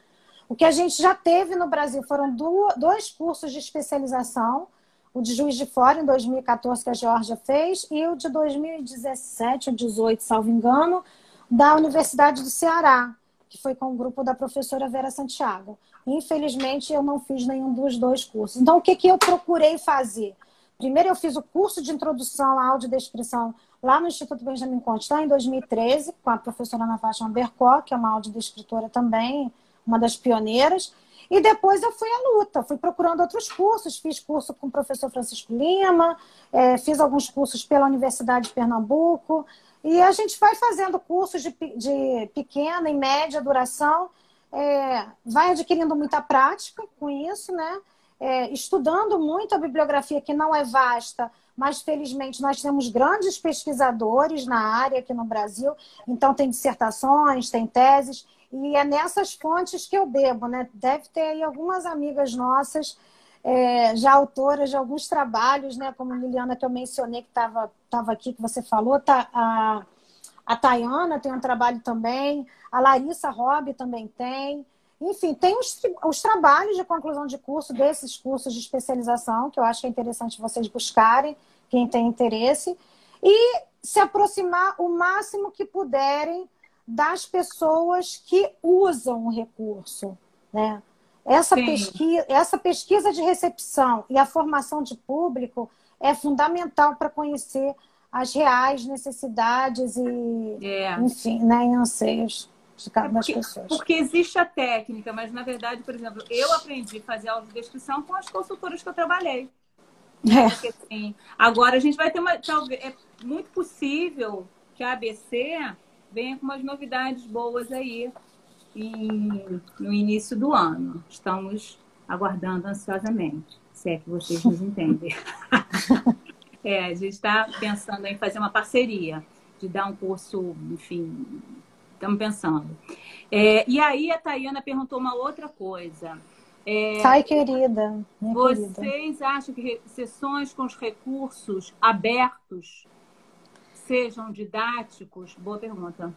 O que a gente já teve no Brasil foram dois cursos de especialização o de Juiz de Fora, em 2014, que a Georgia fez, e o de 2017 ou 2018, salvo engano, da Universidade do Ceará, que foi com o grupo da professora Vera Santiago. Infelizmente, eu não fiz nenhum dos dois cursos. Então, o que, que eu procurei fazer? Primeiro, eu fiz o curso de introdução à audiodescrição lá no Instituto Benjamin Constant, em 2013, com a professora Ana Fátima Bercó, que é uma audiodescritora também, uma das pioneiras. E depois eu fui à luta, fui procurando outros cursos, fiz curso com o professor Francisco Lima, é, fiz alguns cursos pela Universidade de Pernambuco, e a gente vai fazendo cursos de, de pequena e média duração, é, vai adquirindo muita prática com isso, né? É, estudando muito a bibliografia, que não é vasta, mas felizmente nós temos grandes pesquisadores na área aqui no Brasil, então tem dissertações, tem teses, E é nessas fontes que eu bebo, né? Deve ter aí algumas amigas nossas, é, já autoras de alguns trabalhos, né? Como a Liliana, que eu mencionei, que estava tava aqui, que você falou, tá, a, a Tayana tem um trabalho também, a Larissa Robb também tem. Enfim, tem os, os trabalhos de conclusão de curso desses cursos de especialização, que eu acho que é interessante vocês buscarem, quem tem interesse, e se aproximar o máximo que puderem das pessoas que usam o recurso. Né? Essa, pesquisa, essa pesquisa de recepção e a formação de público é fundamental para conhecer as reais necessidades e, é. enfim, né, e anseios de cada é porque, pessoas. Porque existe a técnica, mas na verdade, por exemplo, eu aprendi a fazer audiodescrição com as consultoras que eu trabalhei. É. Porque, assim, agora a gente vai ter uma. Talvez, é muito possível que a ABC venha com umas novidades boas aí em, no início do ano. Estamos aguardando ansiosamente, se é que vocês nos entendem. é, a gente está pensando em fazer uma parceria, de dar um curso, enfim, estamos pensando. É, e aí a Tayana perguntou uma outra coisa. É, Sai, querida. Vocês querida. acham que sessões com os recursos abertos sejam didáticos? Boa pergunta.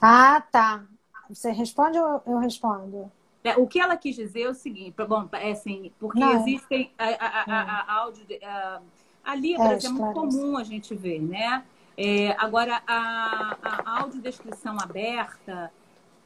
Ah, tá. Você responde ou eu respondo? É, o que ela quis dizer é o seguinte, bom, é assim, porque Não. existem a, a, a, a áudio, a, a Libras é, é muito comum a gente ver, né? É, agora, a, a audiodescrição aberta,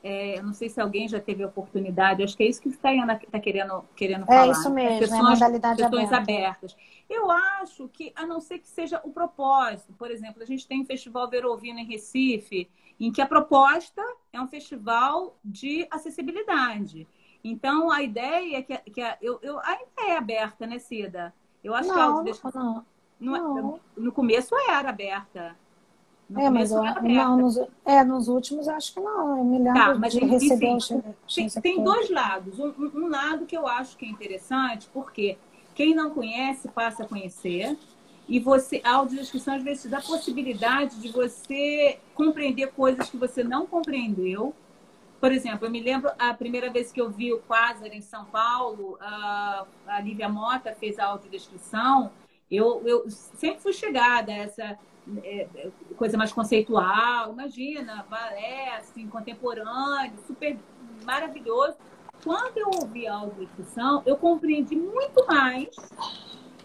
é, não sei se alguém já teve a oportunidade, acho que é isso que Tayana está querendo, querendo é falar. É isso mesmo, questões, é modalidade questões aberta. abertas. Eu acho que, a não ser que seja o propósito, por exemplo, a gente tem o Festival Verovino em Recife, em que a proposta é um festival de acessibilidade. Então, a ideia é que, que a, eu, eu, ainda é aberta, né, Cida? Eu acho não, que a audiodescrição... Não. Não, no começo era aberta. No é, mas eu, não, nos, é, nos últimos acho que não. Eu me lembro tá, mas, de receber enfim, tem, tem dois lados. Um, um, lado que eu acho que é interessante, porque quem não conhece passa a conhecer. E você, a audiodescrição às vezes dá a possibilidade de você compreender coisas que você não compreendeu. Por exemplo, eu me lembro a primeira vez que eu vi o Quasar em São Paulo, a, a Lívia Mota fez a audiodescrição. Eu, eu sempre fui chegada a essa é, coisa mais conceitual, imagina, balé, assim, contemporâneo, super maravilhoso. Quando eu ouvi a audiodescrição, eu compreendi muito mais.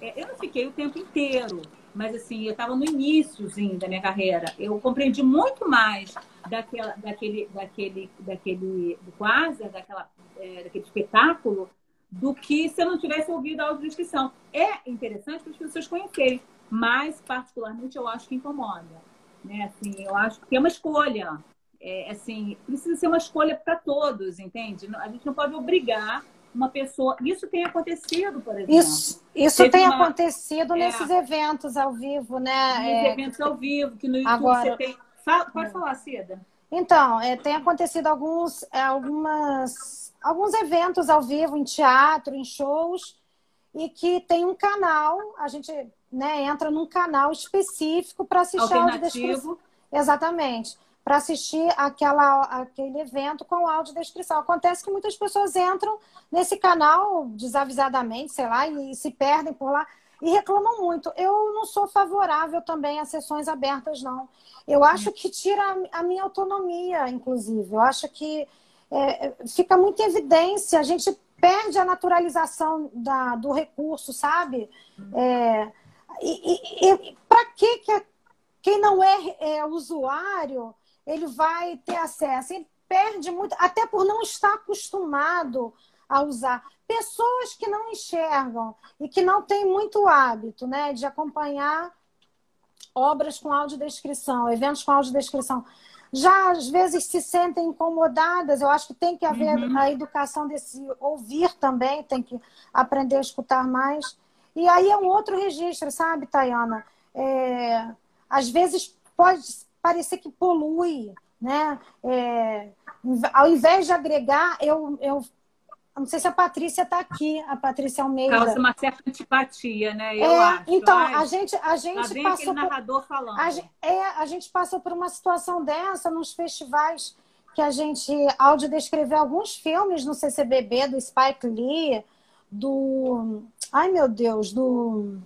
É, eu não fiquei o tempo inteiro, mas assim, eu estava no iníciozinho da minha carreira. Eu compreendi muito mais daquela, daquele, daquele, daquele, do quase, daquela, é, daquele espetáculo do que se eu não tivesse ouvido a audiodescrição. É interessante para as pessoas conhecerem, mas particularmente eu acho que incomoda. Né? Assim, eu acho que é uma escolha. É, assim, precisa ser uma escolha para todos, entende? A gente não pode obrigar uma pessoa. Isso tem acontecido, por exemplo. Isso, isso tem uma... acontecido é, nesses eventos ao vivo, né? Nesses é... eventos ao vivo, que no YouTube Agora... você tem. Fala, pode é. falar, Cida. Então, é, tem acontecido alguns, é, algumas, alguns eventos ao vivo, em teatro, em shows, e que tem um canal, a gente né, entra num canal específico para assistir audiodescrição. Exatamente. Para assistir aquela, aquele evento com audiodescrição. Acontece que muitas pessoas entram nesse canal desavisadamente, sei lá, e se perdem por lá e reclamam muito. Eu não sou favorável também a sessões abertas, não. Eu acho que tira a minha autonomia, inclusive. Eu acho que é, fica muito em evidência, a gente perde a naturalização da, do recurso, sabe? É, e, e, e para que, que quem não é, é, usuário ele vai ter acesso? Ele perde muito, até por não estar acostumado a usar. Pessoas que não enxergam e que não têm muito hábito né, de acompanhar obras com audiodescrição, eventos com audiodescrição, já às vezes se sentem incomodadas. Eu acho que tem que haver uhum. a educação desse ouvir também, tem que aprender a escutar mais. E aí é um outro registro, sabe, Tayana? É, às vezes pode parecer que polui, né? É, ao invés de agregar, eu, eu não sei se a Patrícia está aqui, a Patrícia Almeida. Causa uma certa antipatia, né? Eu é, acho. Então, a gente, a gente passou por, narrador falando. A, é, a gente passou por uma situação dessa nos festivais que a gente audiodescreveu alguns filmes no CCBB do Spike Lee, do. Ai meu Deus, do,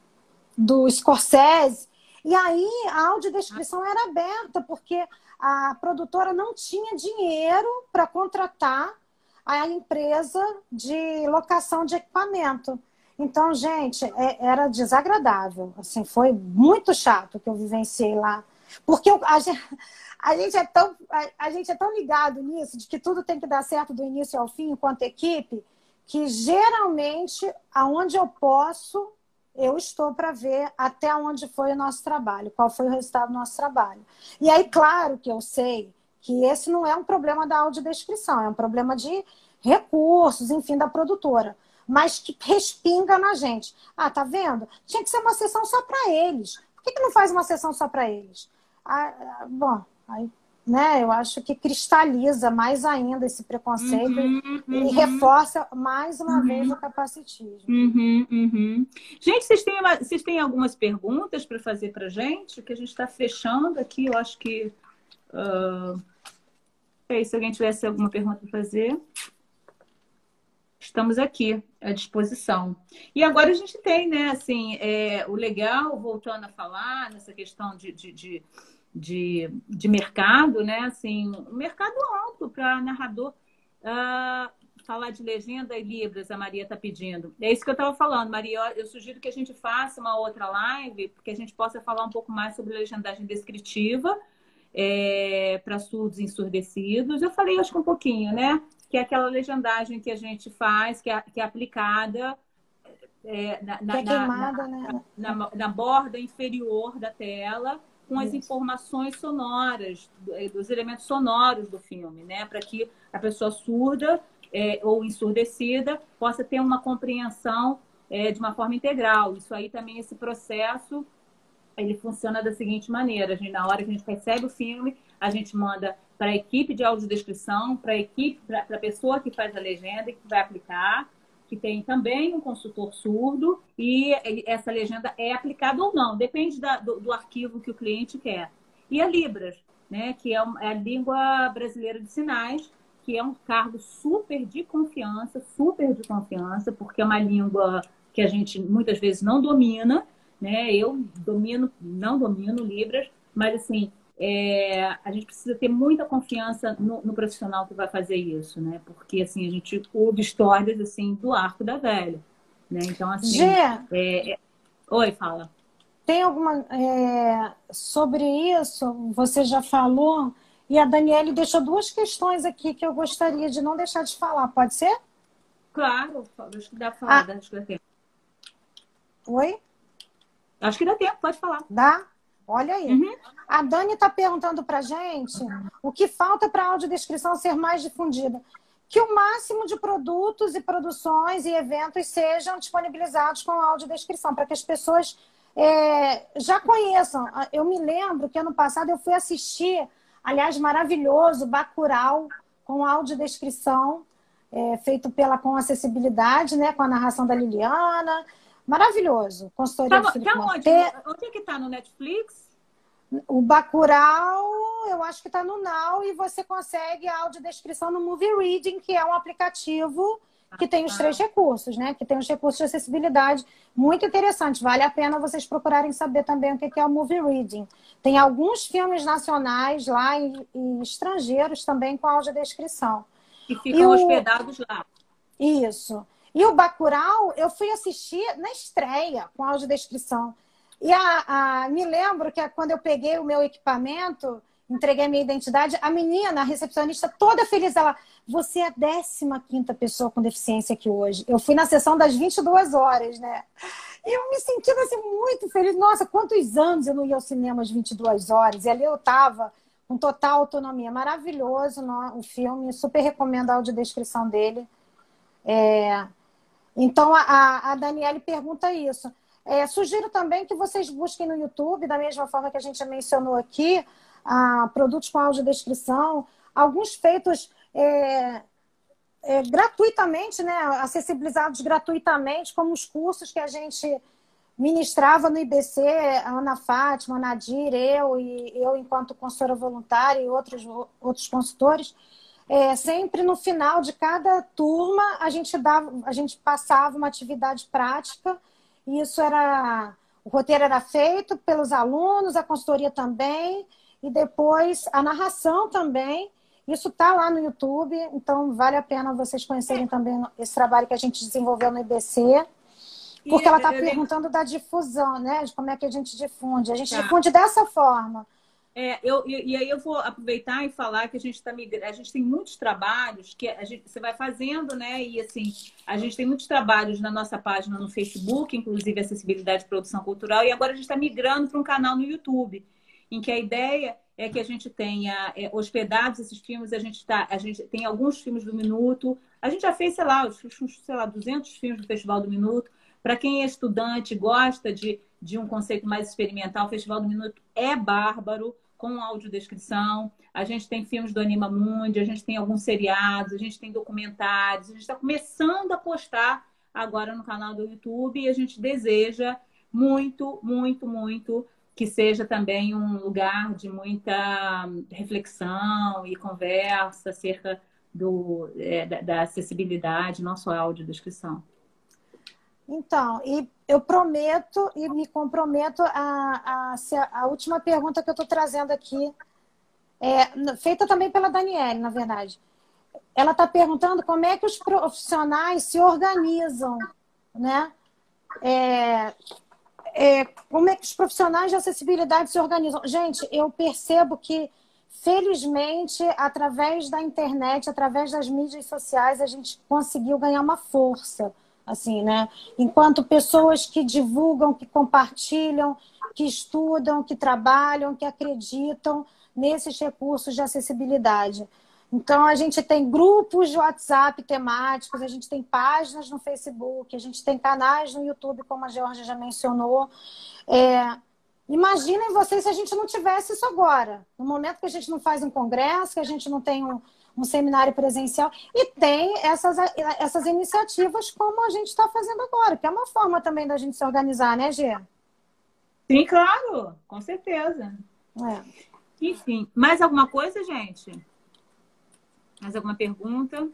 do Scorsese. E aí a audiodescrição era aberta, porque a produtora não tinha dinheiro para contratar a empresa de locação de equipamento. Então, gente, é, era desagradável. Assim, foi muito chato que eu vivenciei lá. Porque eu, a, gente, a, gente é tão, a, a, gente é tão ligado nisso, de que tudo tem que dar certo do início ao fim, enquanto equipe, que geralmente, aonde eu posso, eu estou para ver até onde foi o nosso trabalho, qual foi o resultado do nosso trabalho. E aí, claro que eu sei que esse não é um problema da audiodescrição, é um problema de recursos, enfim, da produtora, mas que respinga na gente. Ah, tá vendo? Tinha que ser uma sessão só para eles. Por que, que não faz uma sessão só para eles? Ah, ah, bom, aí né? Eu acho que cristaliza mais ainda esse preconceito uhum, e uhum. reforça mais uma uhum. vez o capacitismo. Uhum, uhum. gente, vocês têm, vocês têm algumas perguntas para fazer para gente? Que a gente está fechando aqui. Eu acho que. Uh... É, se alguém tivesse alguma pergunta para fazer, estamos aqui à disposição. E agora a gente tem, né, assim, é, o legal, voltando a falar nessa questão de, de, de de, de mercado, né? Assim, um mercado alto para narrador. Uh, falar de legenda e libras, a Maria está pedindo. É isso que eu estava falando, Maria. Eu sugiro que a gente faça uma outra live, porque a gente possa falar um pouco mais sobre legendagem descritiva é, para surdos e ensurdecidos. Eu falei, acho que um pouquinho, né? Que é aquela legendagem que a gente faz, que é, que é aplicada é, na, na, é queimada, na, né? na, na borda inferior da tela com as informações sonoras, eh, dos elementos sonoros do filme, né? Para que a pessoa surda é, ou ensurdecida possa ter uma compreensão é, de uma forma integral. Isso aí também, esse processo, ele funciona da seguinte maneira. A gente, na hora que a gente recebe o filme, a gente manda para a equipe de audiodescrição, para a equipe, para a pessoa que faz a legenda e que vai aplicar, que tem também um consultor surdo e essa legenda é aplicada ou não, depende da, do, do, arquivo que o cliente quer. E a Libras, né, que é, é a língua brasileira de sinais, que é um cargo super de confiança, super de confiança, porque é uma língua que a gente muitas vezes não domina, né? Eu domino, não domino Libras, mas assim, é, a gente precisa ter muita confiança no, no, profissional que vai fazer isso, né? Porque assim a gente ouve histórias assim do arco da velha, né? Então assim, é, é... oi, fala. Tem alguma é, sobre isso? Você já falou e a Daniele deixou duas questões aqui que eu gostaria de não deixar de falar. Pode ser? Claro, acho que dá para falar, ah. acho que dá tempo. Oi? Acho que dá tempo, pode falar. Dá? Olha aí. Uhum. A Dani está perguntando para gente o que falta para a audiodescrição ser mais difundida. Que o máximo de produtos e produções e eventos sejam disponibilizados com audiodescrição, para que as pessoas é, já conheçam. Eu me lembro que ano passado eu fui assistir, aliás, maravilhoso, Bacurau, com audiodescrição, é, feito pela Com Acessibilidade, né, com a narração da Liliana. Maravilhoso. Consultoria tá, tá onde? Onde é que está? No Netflix? O Bacurau, eu acho que está no Now e você consegue a audiodescrição no Movie Reading, que é um aplicativo que tem os ah. três recursos, né? Que tem os recursos de acessibilidade. Muito interessante. Vale a pena vocês procurarem saber também o que é o Movie Reading. Tem alguns filmes nacionais lá e, e estrangeiros também com audiodescrição. E ficam e o... hospedados lá. Isso. E o Bacurau, eu fui assistir na estreia, com audiodescrição. E a, a, me lembro que quando eu peguei o meu equipamento, entreguei a minha identidade, a menina, a recepcionista, toda feliz, ela, você é a 15 pessoa com deficiência aqui hoje. Eu fui na sessão das 22 horas, né? E eu me sentindo assim muito feliz. Nossa, quantos anos eu não ia ao cinema às 22 horas? E ali eu estava com total autonomia. Maravilhoso o filme, super recomendo a audiodescrição dele. É, então, a, a Daniele pergunta isso. É, sugiro também que vocês busquem no YouTube, da mesma forma que a gente mencionou aqui, a, produtos com audiodescrição, alguns feitos é, é, gratuitamente, né, acessibilizados gratuitamente, como os cursos que a gente ministrava no IBC, a Ana Fátima, a Nadir, eu e eu enquanto consultora voluntária e outros, outros consultores, é, sempre no final de cada turma a gente dava, a gente passava uma atividade prática e isso era o roteiro era feito pelos alunos, a consultoria também e depois a narração também. Isso está lá no YouTube, então vale a pena vocês conhecerem também esse trabalho que a gente desenvolveu no IBC. Porque ela está perguntando da difusão, né? De como é que a gente difunde. A gente tá. difunde dessa forma. É, eu, e aí eu vou aproveitar e falar que a gente está migrando, a gente tem muitos trabalhos que a gente, você vai fazendo, né? E assim, a gente tem muitos trabalhos na nossa página no Facebook, inclusive acessibilidade e produção cultural, e agora a gente está migrando para um canal no YouTube, em que a ideia é que a gente tenha é, hospedados esses filmes, a gente tá, a gente tem alguns filmes do minuto, a gente já fez, sei lá, sei lá, 200 filmes do Festival do Minuto. Para quem é estudante, gosta de, de um conceito mais experimental, o Festival do Minuto é bárbaro com audiodescrição. A gente tem filmes do Anima Mundi, a gente tem alguns seriados, a gente tem documentários. A gente está começando a postar agora no canal do YouTube e a gente deseja muito, muito, muito que seja também um lugar de muita reflexão e conversa acerca do, é, da, da acessibilidade, não só audiodescrição. Então, e eu prometo e me comprometo a, a, a última pergunta que eu estou trazendo aqui, é, feita também pela Daniele, na verdade. Ela está perguntando como é que os profissionais se organizam, né? É, é, como é que os profissionais de acessibilidade se organizam? Gente, eu percebo que, felizmente, através da internet, através das mídias sociais, a gente conseguiu ganhar uma força assim, né? Enquanto pessoas que divulgam, que compartilham, que estudam, que trabalham, que acreditam nesses recursos de acessibilidade. Então, a gente tem grupos de WhatsApp temáticos, a gente tem páginas no Facebook, a gente tem canais no YouTube, como a Georgia já mencionou. É... Imaginem vocês se a gente não tivesse isso agora. No momento que a gente não faz um congresso, que a gente não tem um, um seminário presencial. E tem essas, essas iniciativas como a gente está fazendo agora, que é uma forma também da gente se organizar, né, Gê? Sim, claro, com certeza. É. Enfim, mais alguma coisa, gente? Mais alguma pergunta?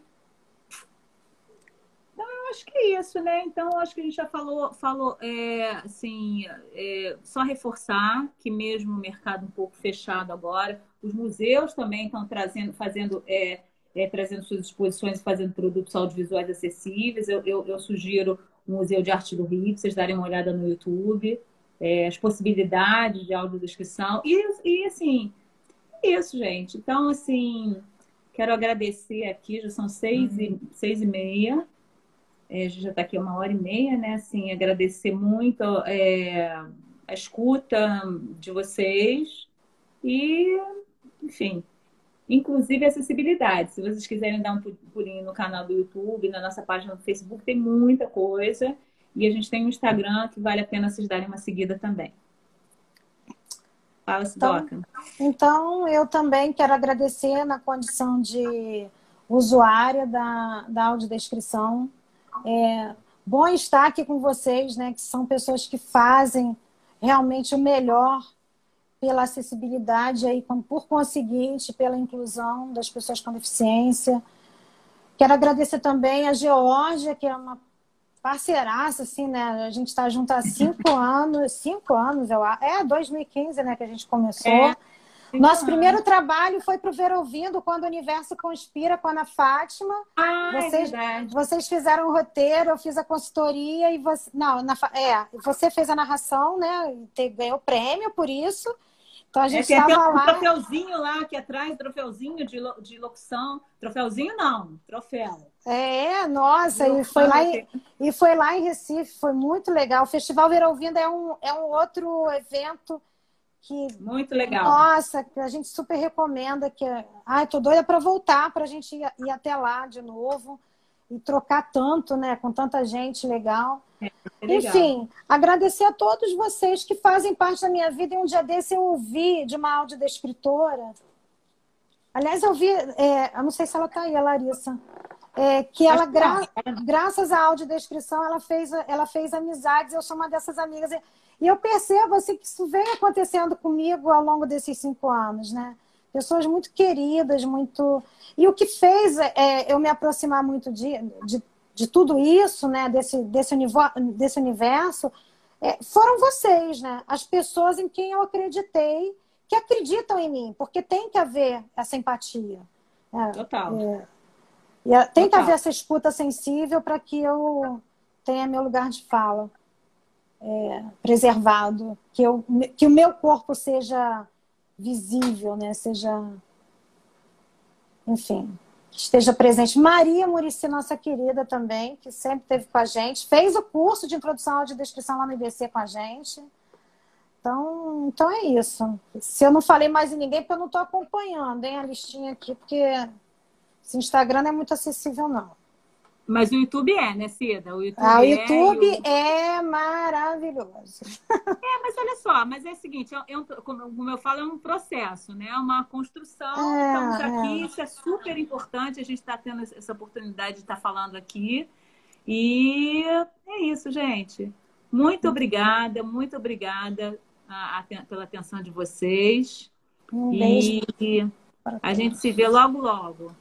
acho que é isso, né? Então, acho que a gente já falou, falou é, assim, é, só reforçar que mesmo o mercado um pouco fechado agora, os museus também estão trazendo, fazendo, é, é, trazendo suas exposições e fazendo produtos audiovisuais acessíveis. Eu, eu, eu, sugiro o Museu de Arte do Rio, vocês darem uma olhada no YouTube, é, as possibilidades de audiodescrição. E, e, assim, isso, gente. Então, assim, quero agradecer aqui, já são seis, uhum. e, seis e meia. É, a gente já está aqui uma hora e meia, né? Assim, agradecer muito é, a escuta de vocês e, enfim, inclusive acessibilidade. Se vocês quiserem dar um pulinho no canal do YouTube, na nossa página do Facebook, tem muita coisa. E a gente tem um Instagram que vale a pena vocês darem uma seguida também. Fala, então, então, eu também quero agradecer na condição de usuária da, da audiodescrição é bom estar aqui com vocês, né, que são pessoas que fazem realmente o melhor pela acessibilidade e, por conseguinte, pela inclusão das pessoas com deficiência. Quero agradecer também a Geórgia, que é uma parceiraça, assim, né? A gente está junto há cinco anos, cinco anos, eu acho. É, 2015, né, que a gente começou. É. Nosso primeiro trabalho foi para o Ver Ouvindo, quando o Universo Conspira com a Ana Fátima. Ah, é vocês, é vocês fizeram o roteiro, eu fiz a consultoria e você. Não, na, é, você fez a narração, né? Ganhou prêmio por isso. Então a gente é, tem um lá... troféuzinho lá aqui atrás, troféuzinho de, de locução. Troféuzinho não, troféu. É, nossa, e foi, lá em, e foi lá em Recife, foi muito legal. O Festival Ver Ouvindo é um, é um outro evento que muito legal. Nossa, que a gente super recomenda que ai, tô doida para voltar para a gente ir, ir, até lá de novo e trocar tanto, né, com tanta gente legal. É, é legal. Enfim, agradecer a todos vocês que fazem parte da minha vida. E um dia desse eu ouvi de uma audiodescritora. Aliás, eu vi, é, eu não sei se ela tá aí, a Larissa. é, que ela, gra graças à audiodescrição, ela fez, ela fez amizades, eu sou uma dessas amigas. E eu percebo assim, que isso vem acontecendo comigo ao longo desses cinco anos, né? Pessoas muito queridas, muito. E o que fez é, eu me aproximar muito de, de, de tudo isso, né? Desse, desse, desse universo, é, foram vocês, né? As pessoas em quem eu acreditei, que acreditam em mim, porque tem que haver essa empatia. É, Total. É, e é, tem que haver essa escuta sensível para que eu tenha meu lugar de fala é, preservado, que, eu, que o meu corpo seja visível, né? Seja, enfim, esteja presente. Maria Murici, nossa querida também, que sempre esteve com a gente, fez o curso de introdução à audiodescrição lá no IBC com a gente. Então, então é isso. Se eu não falei mais em ninguém, porque eu não estou acompanhando, hein, a listinha aqui, porque esse Instagram não é muito acessível, não. Mas o YouTube é, né, Cida? O YouTube, ah, o YouTube é, é maravilhoso. É, mas olha só, mas é o seguinte, é um, como eu falo, é um processo, né? É uma construção. É, Estamos aqui, é. isso é super importante. A gente está tendo essa oportunidade de estar tá falando aqui. E é isso, gente. Muito obrigada, muito obrigada a, a, pela atenção de vocês. Um beijo. E a gente se vê logo, logo.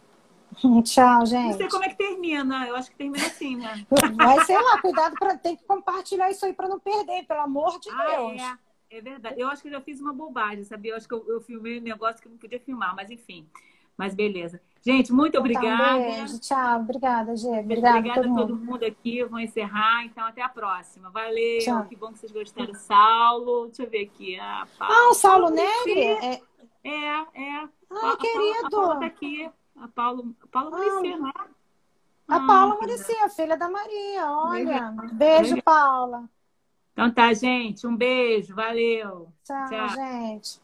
Tchau, gente. Não sei como é que termina. Eu acho que termina assim, né? Mas sei lá, cuidado para ter que compartilhar isso aí para não perder, pelo amor de ah, Deus. É. é verdade. Eu acho que eu já fiz uma bobagem, sabia? Eu acho que eu, eu filmei um negócio que eu não podia filmar, mas enfim. Mas beleza. Gente, muito obrigada. Então, um beijo. Tchau. Obrigada, Gê. Obrigada, obrigada a todo mundo. aqui. Eu vou encerrar. Então, até a próxima. Valeu. Tchau. Que bom que vocês gostaram. Saulo. Deixa eu ver aqui. Ah, ah o Saulo Neri? É, é. é. Ah, a, querido. A Paula tá aqui. A Paula, a Paula Muricy, não é? A ah, Paula Muricy, a filha da Maria. Olha. Beijo, Paula. Então tá, gente. Um beijo. Valeu. Tchau, Tchau. gente.